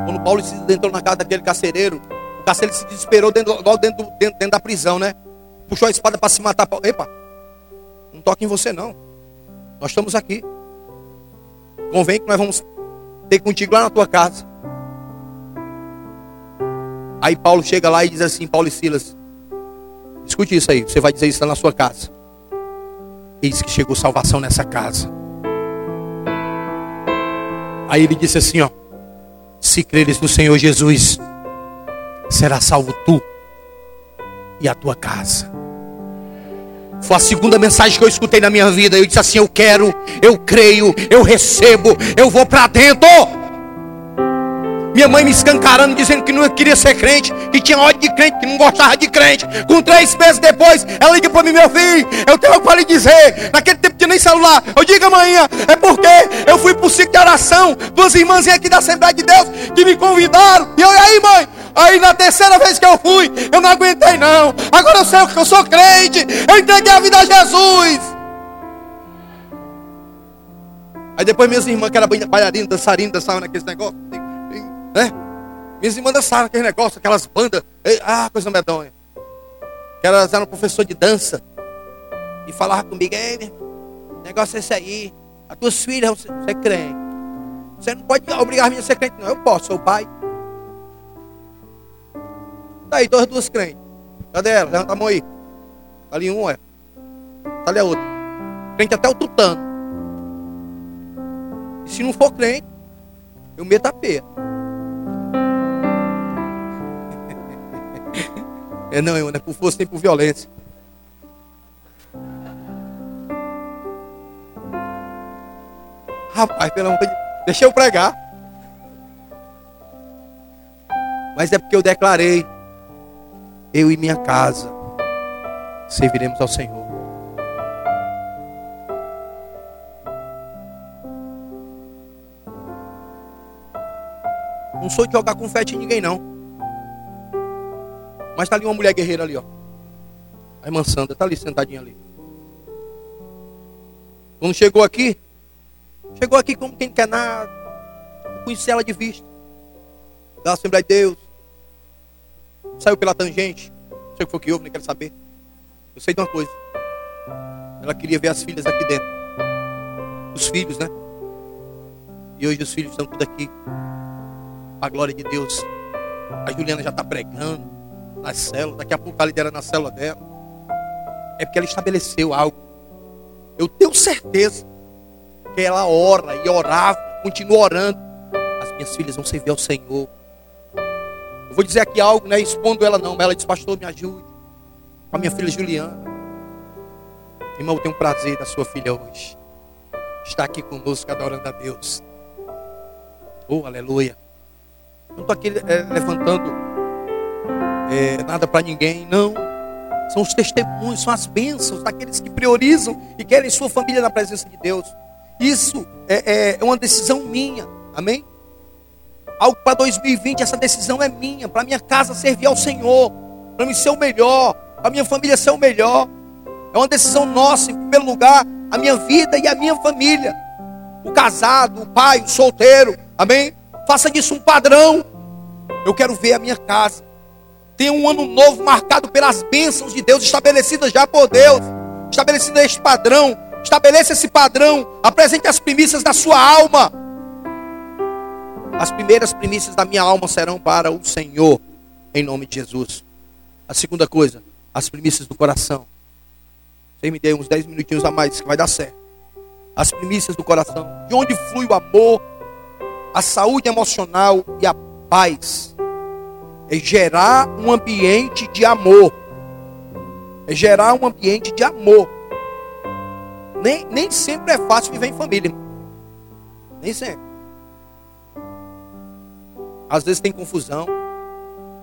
Quando Paulo e Silas entrou na casa daquele carcereiro, o carcereiro se desesperou dentro, logo dentro, dentro, dentro da prisão, né? Puxou a espada para se matar. Epa, não toque em você não. Nós estamos aqui. Convém que nós vamos ter contigo lá na tua casa. Aí Paulo chega lá e diz assim, Paulo e Silas, escute isso aí, você vai dizer isso lá na sua casa. Eis que chegou salvação nessa casa. Aí ele disse assim, ó, se creres no Senhor Jesus, será salvo tu e a tua casa. Foi a segunda mensagem que eu escutei na minha vida. Eu disse assim: Eu quero, eu creio, eu recebo, eu vou para dentro. Minha mãe me escancarando, dizendo que não queria ser crente, que tinha ódio de crente, que não gostava de crente. Com três meses depois, ela liga para mim, meu filho, eu tenho algo para lhe dizer. Naquele tempo tinha nem celular. Eu digo amanhã, é porque eu fui para o ciclo de oração, duas irmãzinhas aqui da Assembleia de Deus, que me convidaram. E eu, e aí, mãe? Aí na terceira vez que eu fui, eu não aguentei não. Agora eu sei que eu sou crente. Eu entreguei a vida a Jesus. Aí depois minhas irmãs, que eram bailarina, dançarina, dançavam naqueles negócios. Né? Minhas irmãs dançavam aquele negócio, aquelas bandas. Ah, coisa medonha. Elas eram professor de dança. E falava comigo, ei, meu negócio é esse aí. As tuas filhas, você, você é crente. Você não pode obrigar a minha a ser crente, não. Eu posso, sou pai. Tá aí, duas, duas crentes. Cadê ela? Levanta a mão aí. Tá ali um, é. Tá ali a outra. Crente até o tutano. E se não for crente, eu meto a pé. É não, não é por força nem por violência. Rapaz, pelo amor de deixa eu pregar. Mas é porque eu declarei eu e minha casa serviremos ao Senhor. Não sou de jogar confete em ninguém, não. Mas tá ali uma mulher guerreira ali, ó. A irmã Sandra tá ali sentadinha ali. Quando chegou aqui, chegou aqui como quem quer nada. Eu conheci ela de vista. Da Assembleia de Deus saiu pela tangente. Não sei o que foi que houve, nem quero saber. Eu sei de uma coisa. Ela queria ver as filhas aqui dentro. Os filhos, né? E hoje os filhos estão tudo aqui. A glória de Deus. A Juliana já está pregando nas células. Daqui a pouco está liderando na célula dela. É porque ela estabeleceu algo. Eu tenho certeza que ela ora e orava, continua orando. As minhas filhas vão servir ao Senhor. Eu vou dizer aqui algo, não é expondo ela não, mas ela disse, pastor, me ajude. Com a minha filha Juliana. Irmão, eu tenho um prazer da sua filha hoje. Está aqui conosco, adorando a Deus. Oh, aleluia. Não estou aqui é, levantando é, nada para ninguém, não. São os testemunhos, são as bênçãos daqueles que priorizam e querem sua família na presença de Deus. Isso é, é uma decisão minha, amém? algo para 2020, essa decisão é minha, para minha casa servir ao Senhor, para mim ser o melhor, para minha família ser o melhor. É uma decisão nossa, em primeiro lugar, a minha vida e a minha família. O casado, o pai, o solteiro, amém? Faça disso um padrão. Eu quero ver a minha casa. Tem um ano novo marcado pelas bênçãos de Deus, estabelecidas já por Deus. Estabelecido este padrão. Estabeleça esse padrão. Apresente as primícias da sua alma. As primeiras primícias da minha alma serão para o Senhor, em nome de Jesus. A segunda coisa, as primícias do coração. Você me dê uns 10 minutinhos a mais, que vai dar certo. As primícias do coração. De onde flui o amor, a saúde emocional e a paz. É gerar um ambiente de amor. É gerar um ambiente de amor. Nem, nem sempre é fácil viver em família. Nem sempre. Às vezes tem confusão.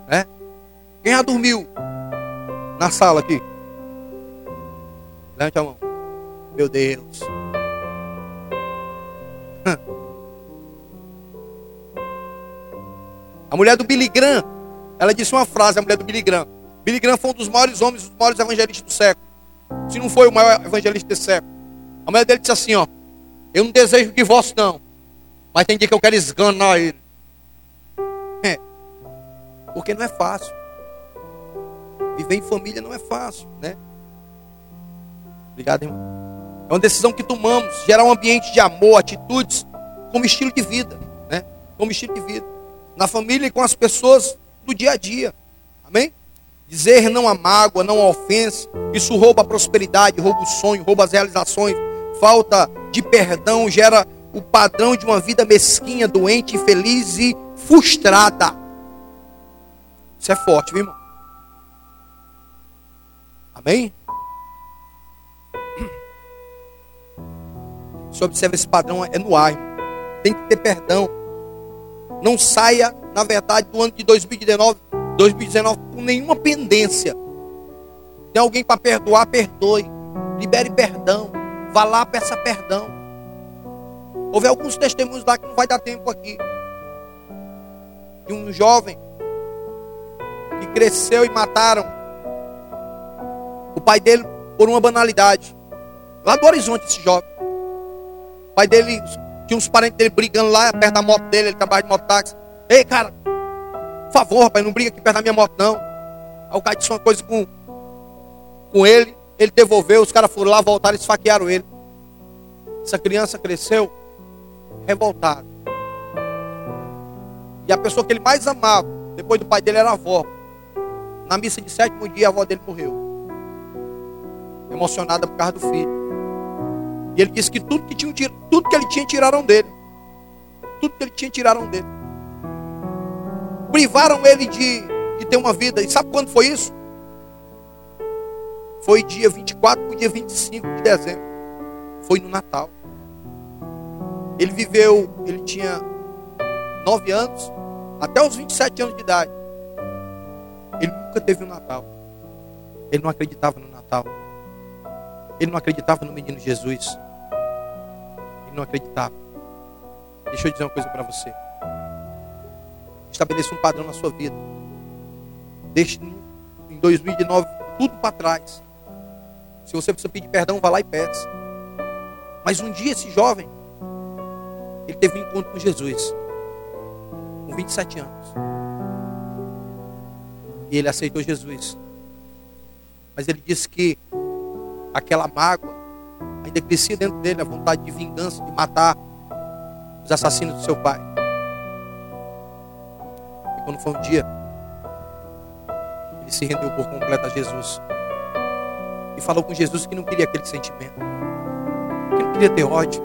Né? Quem já dormiu na sala aqui? Levante a mão. Meu Deus. (laughs) A mulher do Billy Graham, ela disse uma frase, a mulher do Billy Graham. Billy Graham foi um dos maiores homens, os maiores evangelistas do século. Se não foi o maior evangelista desse século. A mulher dele disse assim, ó. Eu não desejo divórcio não. Mas tem dia que eu quero esganar ele. Porque não é fácil. Viver em família não é fácil, né? Obrigado, irmão. É uma decisão que tomamos, gerar um ambiente de amor, atitudes, como estilo de vida, né? Como estilo de vida. Na família e com as pessoas do dia a dia. Amém? Dizer não à mágoa, não à ofensa, isso rouba a prosperidade, rouba o sonho, rouba as realizações. Falta de perdão gera o padrão de uma vida mesquinha, doente, infeliz e frustrada. Isso é forte, viu, irmão? Amém? Você observa esse padrão, é no ar. Irmão. Tem que ter perdão. Não saia na verdade, do ano de 2019, 2019 com nenhuma pendência. Tem alguém para perdoar, perdoe. Libere perdão. Vá lá, peça perdão. Houve alguns testemunhos lá que não vai dar tempo aqui. De um jovem que cresceu e mataram o pai dele por uma banalidade. Lá do horizonte, esse jovem. O pai dele, tinha uns parentes dele brigando lá perto da moto dele, ele trabalha de mototáxi. Ei, cara, por favor, rapaz, não briga aqui perto da minha moto, não. Aí o cara disse uma coisa com, com ele, ele devolveu, os caras foram lá, voltaram e esfaquearam ele. Essa criança cresceu revoltada. E a pessoa que ele mais amava, depois do pai dele, era a avó. Na missa de sétimo dia, a avó dele morreu. Emocionada por causa do filho. E ele disse que tudo que, tinha, tudo que ele tinha tiraram dele. Tudo que ele tinha tiraram dele. Privaram ele de, de ter uma vida. E sabe quando foi isso? Foi dia 24 para o dia 25 de dezembro. Foi no Natal. Ele viveu, ele tinha 9 anos, até os 27 anos de idade. Ele nunca teve um Natal. Ele não acreditava no Natal. Ele não acreditava no menino Jesus não acreditava. Deixa eu dizer uma coisa para você. Estabeleça um padrão na sua vida. Deixe em 2009 tudo para trás. Se você precisa pedir perdão, vá lá e peça. Mas um dia esse jovem, ele teve um encontro com Jesus. Com 27 anos. E ele aceitou Jesus. Mas ele disse que aquela mágoa ainda crescia dentro dele a vontade de vingança, de matar os assassinos do seu pai. Quando foi um dia, ele se rendeu por completo a Jesus. E falou com Jesus que não queria aquele sentimento, que não queria ter ódio,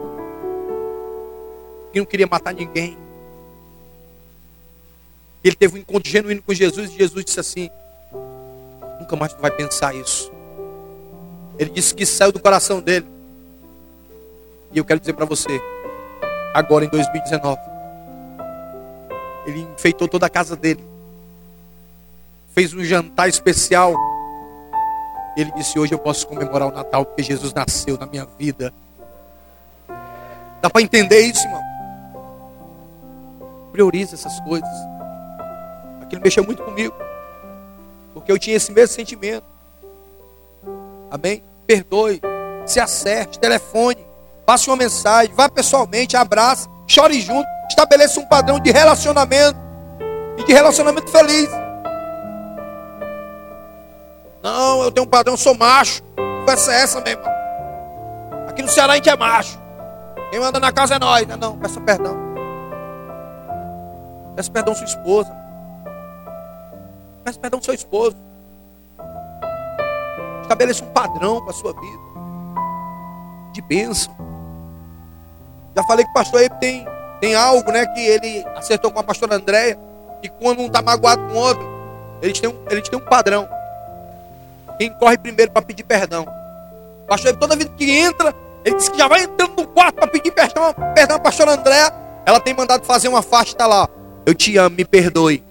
que não queria matar ninguém. Ele teve um encontro genuíno com Jesus e Jesus disse assim: Nunca mais tu vai pensar isso. Ele disse que saiu do coração dele. E eu quero dizer para você, agora em 2019, ele enfeitou toda a casa dele, fez um jantar especial. Ele disse: Hoje eu posso comemorar o Natal porque Jesus nasceu na minha vida. Dá para entender isso, irmão? Prioriza essas coisas. Aquilo mexeu muito comigo, porque eu tinha esse mesmo sentimento. Amém? Perdoe, se acerte, telefone passe uma mensagem, vá pessoalmente, abrace, chore junto, estabeleça um padrão de relacionamento e de relacionamento feliz. Não, eu tenho um padrão, sou macho. Conversa é essa, meu irmão. Aqui no Ceará a gente é macho. Quem manda na casa é nós. Não, não, peça perdão. Peça perdão sua esposa. Peça perdão seu esposo. Estabeleça um padrão para a sua vida. De bênção. Já falei que o pastor aí tem, tem algo, né? Que ele acertou com a pastora Andréia. Que quando um está magoado com o outro, eles têm, um, eles têm um padrão. Quem corre primeiro para pedir perdão. Pastor, toda vez que entra, ele diz que já vai entrando no quarto para pedir perdão, perdão à pastora Andréia. Ela tem mandado fazer uma faixa, está lá. Eu te amo, me perdoe.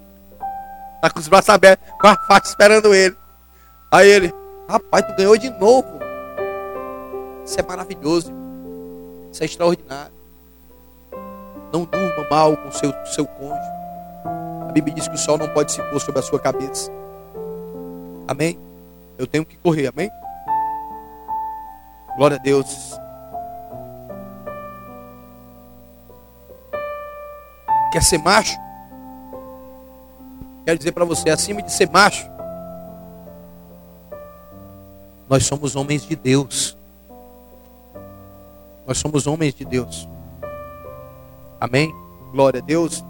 Está com os braços abertos, com a faixa esperando ele. Aí ele, rapaz, tu ganhou de novo. Isso é maravilhoso. Isso é extraordinário. Não durma mal com seu seu cônjuge. A Bíblia diz que o sol não pode se pôr sobre a sua cabeça. Amém? Eu tenho que correr, amém? Glória a Deus. Quer ser macho? Quero dizer para você, acima de ser macho, nós somos homens de Deus. Nós somos homens de Deus. Amém? Glória a Deus.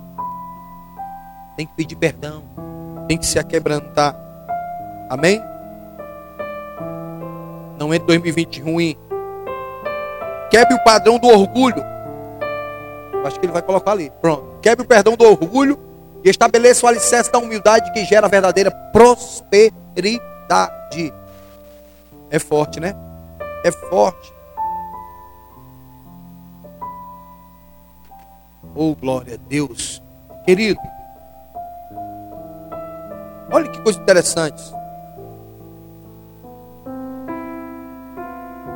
Tem que pedir perdão. Tem que se aquebrantar. Amém? Não é 2020 ruim. Quebre o padrão do orgulho. Acho que ele vai colocar ali. Pronto. Quebre o perdão do orgulho e estabeleça o alicerce da humildade que gera a verdadeira prosperidade. É forte, né? É forte. Oh, glória a Deus. Querido, olha que coisa interessante.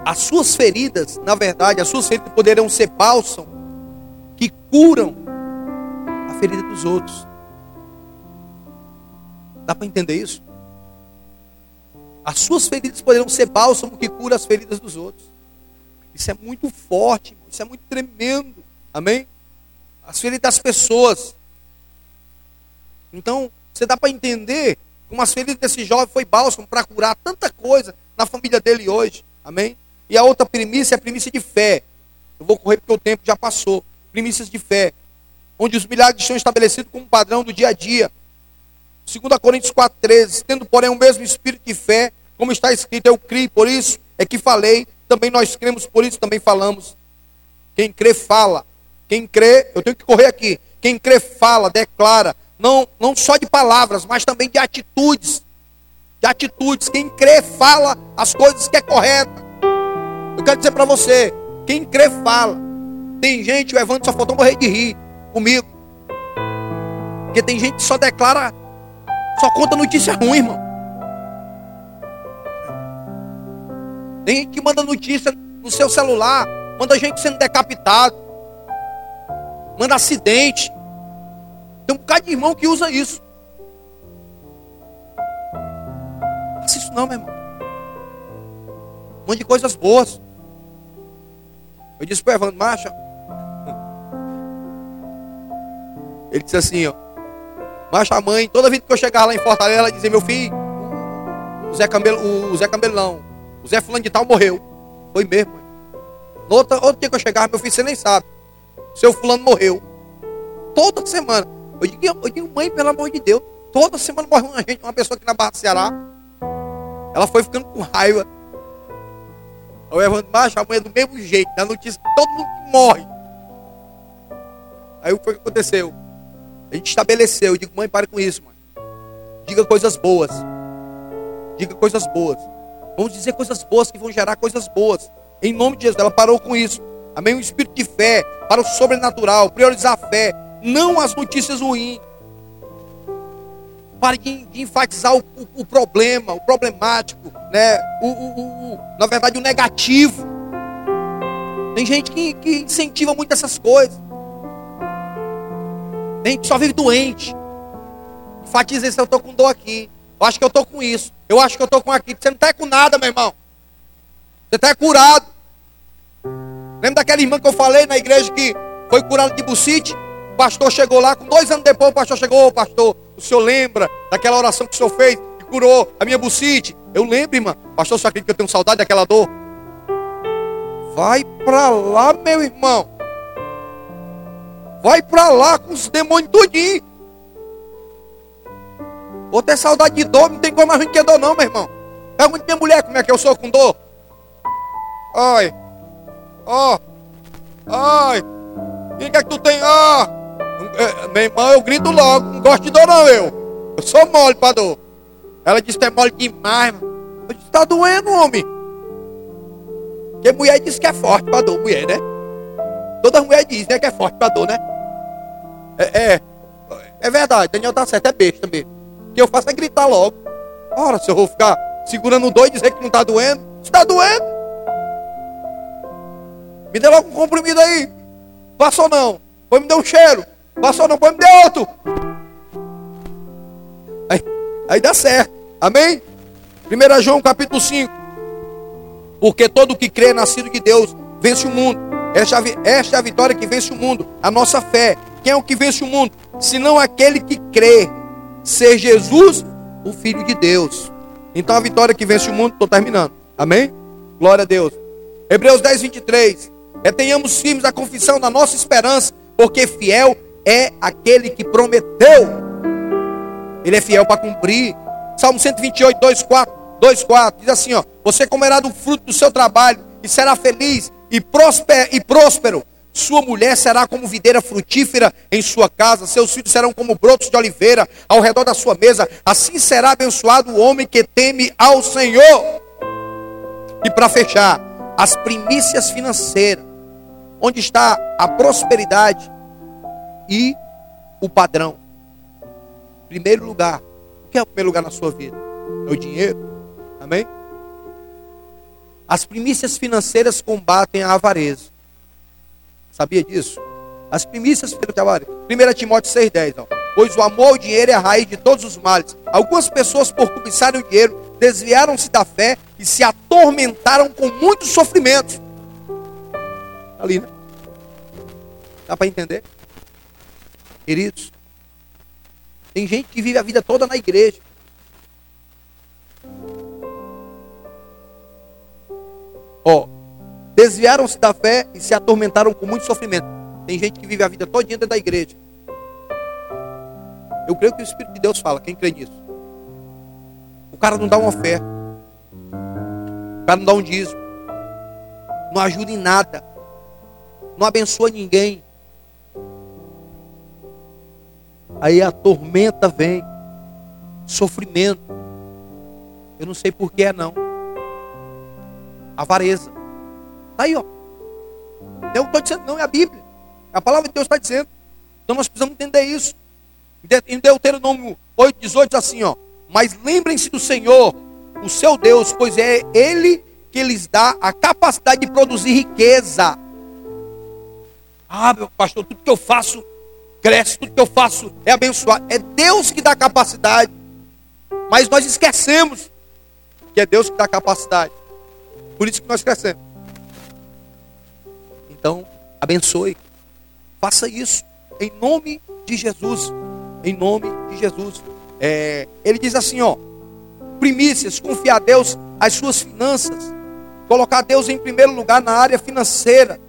As suas feridas, na verdade, as suas feridas poderão ser bálsamo que curam a ferida dos outros. Dá para entender isso? As suas feridas poderão ser bálsamo que cura as feridas dos outros. Isso é muito forte, isso é muito tremendo. Amém? As feridas das pessoas. Então, você dá para entender como as feridas desse jovem foi bálsamo para curar tanta coisa na família dele hoje. Amém? E a outra primícia é a primícia de fé. Eu vou correr porque o tempo já passou. Primícias de fé. Onde os milagres são estabelecidos como padrão do dia a dia. 2 Coríntios 4,13. Tendo, porém, o mesmo espírito de fé, como está escrito, eu criei, por isso é que falei. Também nós cremos, por isso também falamos. Quem crê, fala. Quem crê, eu tenho que correr aqui. Quem crê, fala, declara. Não, não só de palavras, mas também de atitudes. De atitudes. Quem crê, fala as coisas que é correta. Eu quero dizer para você: quem crê, fala. Tem gente, o Evandro só faltou morrer de rir comigo. Porque tem gente que só declara, só conta notícia ruim, irmão. Tem gente que manda notícia no seu celular, manda gente sendo decapitado, manda acidente. Tem um bocado de irmão que usa isso. Faça isso não, meu irmão. Mande coisas boas. Eu disse para o Evandro, marcha. Ele disse assim, ó. Marcha a mãe, toda vez que eu chegava lá em Fortaleza, ela dizia, meu filho, o Zé Cambelo, o Zé Cambelo não, o Zé Fulano de Tal morreu. Foi mesmo. Outro, outro dia que eu chegava, meu filho, você nem sabe. Seu fulano morreu. Toda semana. Eu digo, eu digo, mãe, pelo amor de Deus. Toda semana morre uma gente, uma pessoa aqui na Barra do Ceará. Ela foi ficando com raiva. O Evandro Macho, a mãe é do mesmo jeito. Na notícia, todo mundo morre. Aí o que aconteceu? A gente estabeleceu. Eu digo, mãe, pare com isso, mãe. Diga coisas boas. Diga coisas boas. Vamos dizer coisas boas que vão gerar coisas boas. Em nome de Jesus, ela parou com isso. Amém? Um espírito de fé para o sobrenatural, priorizar a fé, não as notícias ruins. Pare de, de enfatizar o, o, o, problema, o problemático, né? O, o, na verdade, o negativo. Tem gente que, que incentiva muito essas coisas. Tem gente que só vive doente. Enfatiza isso, eu estou com dor aqui. Eu acho que eu estou com isso. Eu acho que eu estou com aquilo. Você não está com nada, meu irmão. Você está curado. Lembra daquela irmã que eu falei na igreja que foi curada de bucite? O pastor chegou lá, com dois anos depois, o pastor chegou, ô pastor, o senhor lembra daquela oração que o senhor fez e curou a minha bucite? Eu lembro, irmã. Pastor, só acredita que eu tenho saudade daquela dor? Vai para lá, meu irmão. Vai para lá com os demônios tudinho. Vou ter saudade de dor, não tem como mais ruim que dor não, meu irmão. Pergunta minha mulher como é que eu sou com dor. Ai. Ó. Ai. O que é que tu tem? Ah. Meu irmão, eu grito logo. Não gosto de dor não, eu. Eu sou mole para dor. Ela disse que é mole demais. Eu disse, tá doendo, homem. Porque mulher diz que é forte para dor, mulher, né? Toda mulher diz, né, que é forte para dor, né? É, é, é verdade, Daniel tá certo, é besta mesmo. O que eu faço é gritar logo. Ora, se eu vou ficar segurando o dor e dizer que não está doendo, está doendo. Me dê logo um comprimido aí. Passou não. Foi me deu um cheiro. Passou não, foi me deu outro. Aí, aí dá certo. Amém? 1 João capítulo 5. Porque todo que crê nascido de Deus vence o mundo. Esta, esta é a vitória que vence o mundo. A nossa fé. Quem é o que vence o mundo? Senão aquele que crê ser Jesus, o Filho de Deus. Então a vitória que vence o mundo, estou terminando. Amém? Glória a Deus. Hebreus 10, 23. Retenhamos firmes a confissão da nossa esperança, porque fiel é aquele que prometeu. Ele é fiel para cumprir. Salmo 128, 2, 4, 2, 4. Diz assim: ó, Você comerá do fruto do seu trabalho e será feliz e e próspero sua mulher será como videira frutífera em sua casa, seus filhos serão como brotos de oliveira ao redor da sua mesa. Assim será abençoado o homem que teme ao Senhor. E para fechar, as primícias financeiras, onde está a prosperidade, e o padrão. Primeiro lugar. O que é o primeiro lugar na sua vida? É o dinheiro. Amém? As primícias financeiras combatem a avareza. Sabia disso? As primícias financeiras. 1 Timóteo 6,10. Pois o amor ao dinheiro é a raiz de todos os males. Algumas pessoas, por cobiçarem o dinheiro, desviaram-se da fé e se atormentaram com muitos sofrimentos. Ali, né? Dá para entender? Queridos, tem gente que vive a vida toda na igreja. Ó, desviaram-se da fé e se atormentaram com muito sofrimento. Tem gente que vive a vida toda dentro da igreja. Eu creio que o Espírito de Deus fala, quem crê nisso? O cara não dá uma oferta. O cara não dá um dízimo. Não ajuda em nada. Não abençoa ninguém. Aí a tormenta vem. Sofrimento. Eu não sei por que é não. Avareza. Está aí, ó. Eu não estou dizendo, não, é a Bíblia. A palavra de Deus está dizendo. Então nós precisamos entender isso. Em Deuteronômio 8, 18 diz assim, ó. Mas lembrem-se do Senhor, o seu Deus, pois é Ele que lhes dá a capacidade de produzir riqueza. Ah, meu pastor, tudo que eu faço cresce, tudo que eu faço é abençoado. É Deus que dá capacidade. Mas nós esquecemos que é Deus que dá capacidade. Por isso que nós crescemos. Então, abençoe. Faça isso. Em nome de Jesus. Em nome de Jesus. É, ele diz assim, ó. Primícias, confiar a Deus as suas finanças. Colocar Deus em primeiro lugar na área financeira.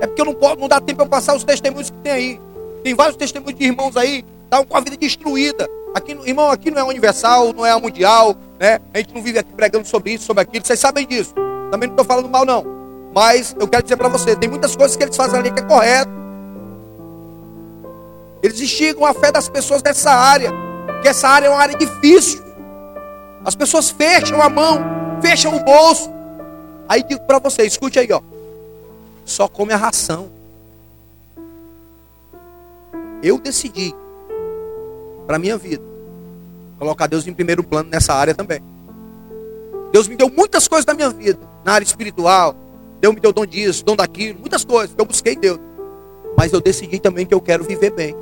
É porque eu não, posso, não dá tempo para eu passar os testemunhos que tem aí. Tem vários testemunhos de irmãos aí, estão com a vida destruída. Aqui, irmão, aqui não é universal, não é mundial, né? A gente não vive aqui pregando sobre isso, sobre aquilo. Vocês sabem disso. Também não estou falando mal, não. Mas eu quero dizer para você, tem muitas coisas que eles fazem ali que é correto. Eles instigam a fé das pessoas dessa área, que essa área é uma área difícil. As pessoas fecham a mão, fecham o bolso. Aí digo para você, escute aí, ó. Só come a ração. Eu decidi para minha vida colocar Deus em primeiro plano nessa área também. Deus me deu muitas coisas na minha vida, na área espiritual. Deus me deu dom disso, dom daquilo, muitas coisas. Eu busquei Deus. Mas eu decidi também que eu quero viver bem.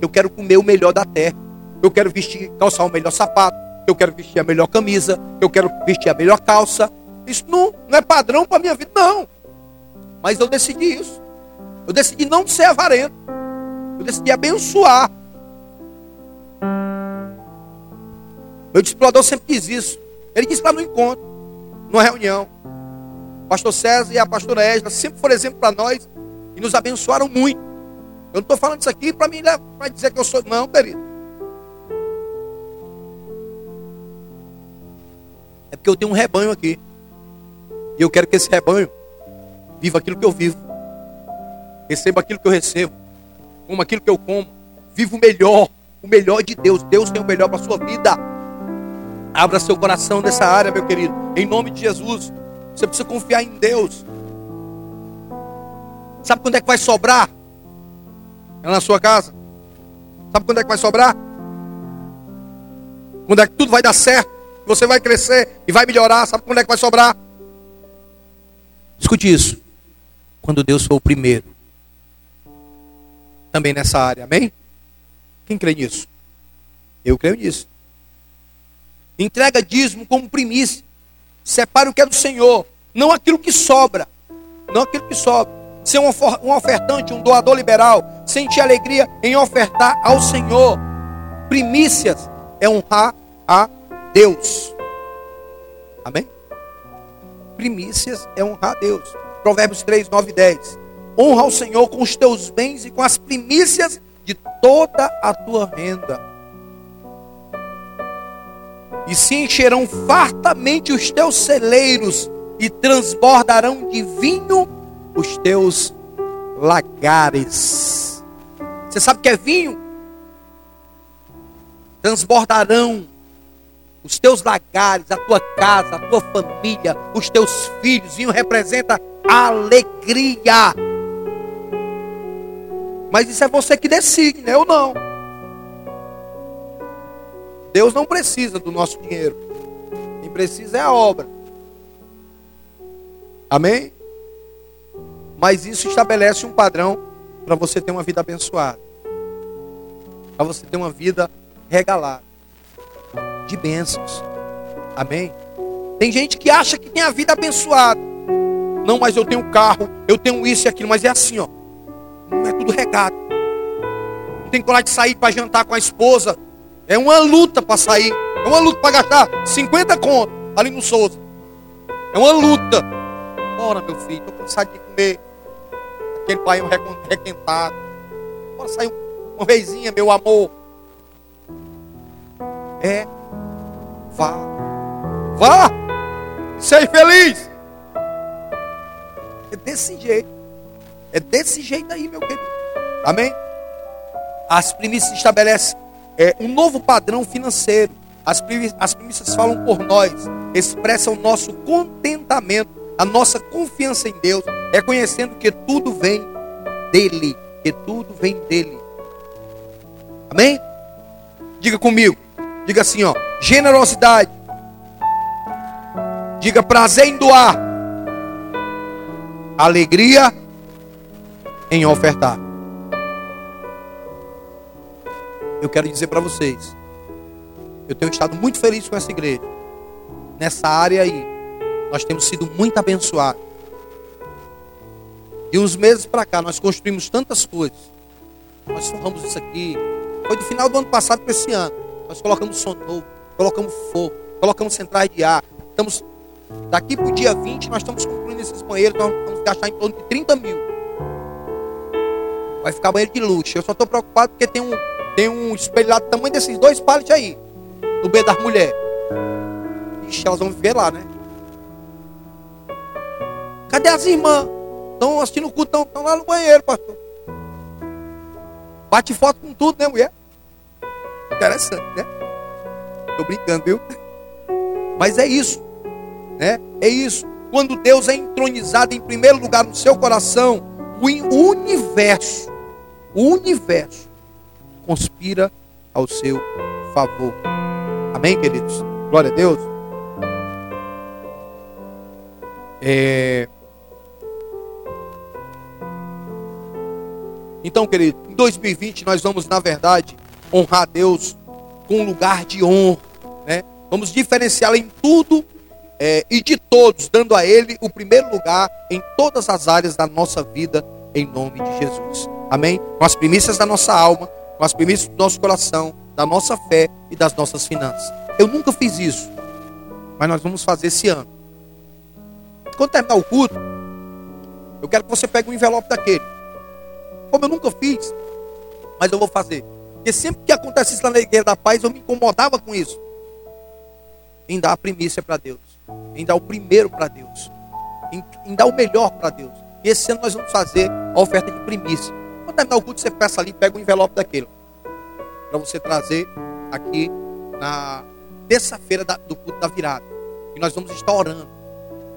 Eu quero comer o melhor da terra. Eu quero vestir, calçar o melhor sapato. Eu quero vestir a melhor camisa. Eu quero vestir a melhor calça. Isso não, não é padrão para a minha vida, não. Mas eu decidi isso. Eu decidi não ser avarento. Eu decidi abençoar. Meu discipulador sempre diz isso. Ele disse lá no encontro, numa reunião. O pastor César e a pastora Esla sempre foram exemplo para nós e nos abençoaram muito. Eu não estou falando isso aqui para para dizer que eu sou. Não, querido. É porque eu tenho um rebanho aqui. E eu quero que esse rebanho viva aquilo que eu vivo. Receba aquilo que eu recebo. Como aquilo que eu como. Viva o melhor. O melhor de Deus. Deus tem o melhor para a sua vida. Abra seu coração nessa área, meu querido. Em nome de Jesus. Você precisa confiar em Deus. Sabe quando é que vai sobrar? É na sua casa. Sabe quando é que vai sobrar? Quando é que tudo vai dar certo? Você vai crescer e vai melhorar. Sabe quando é que vai sobrar? Escute isso. Quando Deus for o primeiro. Também nessa área. Amém? Quem crê nisso? Eu creio nisso. Entrega dízimo como primícia. Separe o que é do Senhor. Não aquilo que sobra. Não aquilo que sobra. Ser um ofertante, um doador liberal. Sentir alegria em ofertar ao Senhor. Primícias é honrar a Deus. Amém? Primícias é honrar a Deus. Provérbios 3, 9 e 10. Honra ao Senhor com os teus bens e com as primícias de toda a tua renda e se encherão fartamente os teus celeiros, e transbordarão de vinho os teus lagares. Você sabe o que é vinho? Transbordarão os teus lagares, a tua casa, a tua família, os teus filhos. Vinho representa alegria. Mas isso é você que decide, né? Eu não. Deus não precisa do nosso dinheiro. Quem precisa é a obra. Amém? Mas isso estabelece um padrão para você ter uma vida abençoada. Para você ter uma vida regalada. De bênçãos. Amém? Tem gente que acha que tem a vida abençoada. Não, mas eu tenho carro, eu tenho isso e aquilo, mas é assim, ó. Não é tudo regado. Não tem coragem de sair para jantar com a esposa. É uma luta para sair. É uma luta para gastar 50 contos ali no Souza. É uma luta. Bora, meu filho, estou cansado de comer aquele paião requentado. Bora sair uma vezinha, meu amor. É. Vá. Vá. Seja feliz. Desse jeito. É desse jeito aí, meu querido. Amém? As primícias estabelecem é, um novo padrão financeiro. As, as primícias falam por nós, expressam o nosso contentamento, a nossa confiança em Deus, reconhecendo que tudo vem dele, que tudo vem dele. Amém? Diga comigo. Diga assim, ó, generosidade. Diga prazer em doar. Alegria em ofertar. Eu quero dizer para vocês, eu tenho estado muito feliz com essa igreja. Nessa área aí, nós temos sido muito abençoados. E uns meses para cá, nós construímos tantas coisas. Nós formamos isso aqui. Foi do final do ano passado para esse ano. Nós colocamos som novo, colocamos fogo, colocamos centrais de ar. Estamos, daqui para o dia 20, nós estamos concluindo esses banheiros. Nós vamos gastar em torno de 30 mil. Vai ficar banheiro de luxo. Eu só estou preocupado porque tem um, tem um espelho lá do tamanho desses dois pallets aí. No B das mulheres. Ixi, elas vão viver lá, né? Cadê as irmãs? Estão assistindo o culto, estão lá no banheiro, pastor. Bate foto com tudo, né, mulher? Interessante, né? Tô brincando, viu? Mas é isso, né? É isso. Quando Deus é entronizado em primeiro lugar no seu coração, o universo, o universo conspira ao seu favor. Amém, queridos? Glória a Deus. É... Então, querido, em 2020 nós vamos, na verdade, honrar Deus com um lugar de honra, né? Vamos diferenciá-lo em tudo é, e de todos, dando a Ele o primeiro lugar em todas as áreas da nossa vida, em nome de Jesus. Amém? Com as primícias da nossa alma, com as primícias do nosso coração, da nossa fé e das nossas finanças. Eu nunca fiz isso, mas nós vamos fazer esse ano. Quando terminar o culto, eu quero que você pegue um envelope daquele. Como eu nunca fiz, mas eu vou fazer. Porque sempre que acontece isso na Igreja da Paz, eu me incomodava com isso. Em dar a primícia para Deus. Em dar o primeiro para Deus. Em, em, dar o melhor para Deus. E esse ano nós vamos fazer a oferta de primícia. Quando terminar o culto, você peça ali, pega o envelope daquele. Para você trazer aqui na terça-feira do culto da virada. E nós vamos estar orando.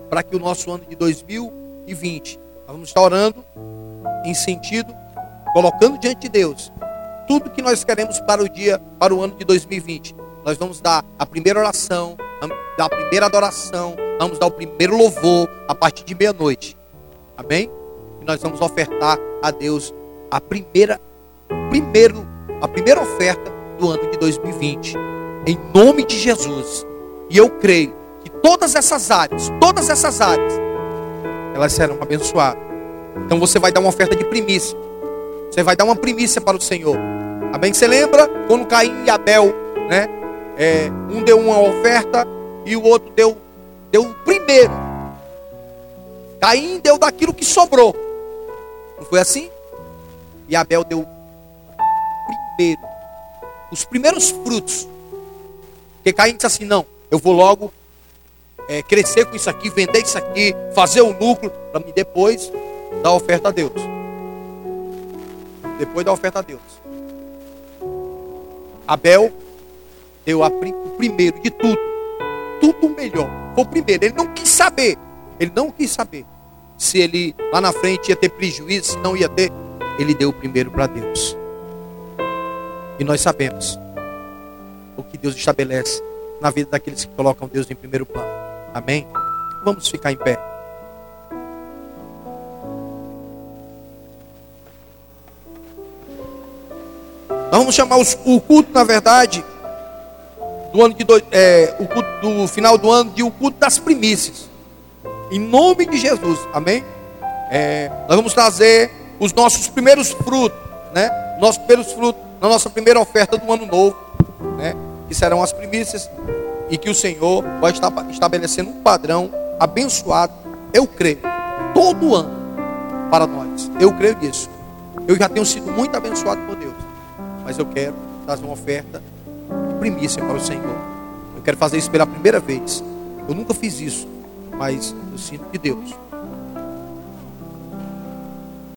Para que o nosso ano de 2020, nós vamos estar orando em sentido, colocando diante de Deus tudo que nós queremos para o dia, para o ano de 2020. Nós vamos dar a primeira oração, dar a primeira adoração, vamos dar o primeiro louvor a partir de meia-noite. Amém? E nós vamos ofertar a Deus a primeira, primeiro, a primeira oferta do ano de 2020. Em nome de Jesus. E eu creio que todas essas áreas, todas essas áreas, elas serão abençoadas. Então você vai dar uma oferta de primícia. Você vai dar uma primícia para o Senhor. Amém? Você lembra quando Caim e Abel, né? É, um deu uma oferta e o outro deu, deu o primeiro. Caim deu daquilo que sobrou. Não foi assim? E Abel deu primeiro. Os primeiros frutos. Porque Caim disse assim: não, eu vou logo é, crescer com isso aqui, vender isso aqui, fazer o lucro, para me depois dar oferta a Deus. Depois da oferta a Deus. Abel deu a, o primeiro de tudo. Tudo melhor. Foi o primeiro. Ele não quis saber. Ele não quis saber se ele lá na frente ia ter prejuízo, se não ia ter. ele deu o primeiro para Deus. E nós sabemos o que Deus estabelece na vida daqueles que colocam Deus em primeiro plano. Amém? Vamos ficar em pé. Nós vamos chamar os, o culto, na verdade, do ano de do, é, o culto do final do ano de o culto das primícias. Em nome de Jesus, amém? É, nós vamos trazer os nossos primeiros frutos, né? Nossos primeiros frutos na nossa primeira oferta do ano novo, né? Que serão as primícias e que o Senhor vai estar estabelecendo um padrão abençoado. Eu creio, todo ano para nós. Eu creio nisso. Eu já tenho sido muito abençoado por Deus, mas eu quero trazer uma oferta primícia para o Senhor. Eu quero fazer isso pela primeira vez. Eu nunca fiz isso, mas eu sinto de Deus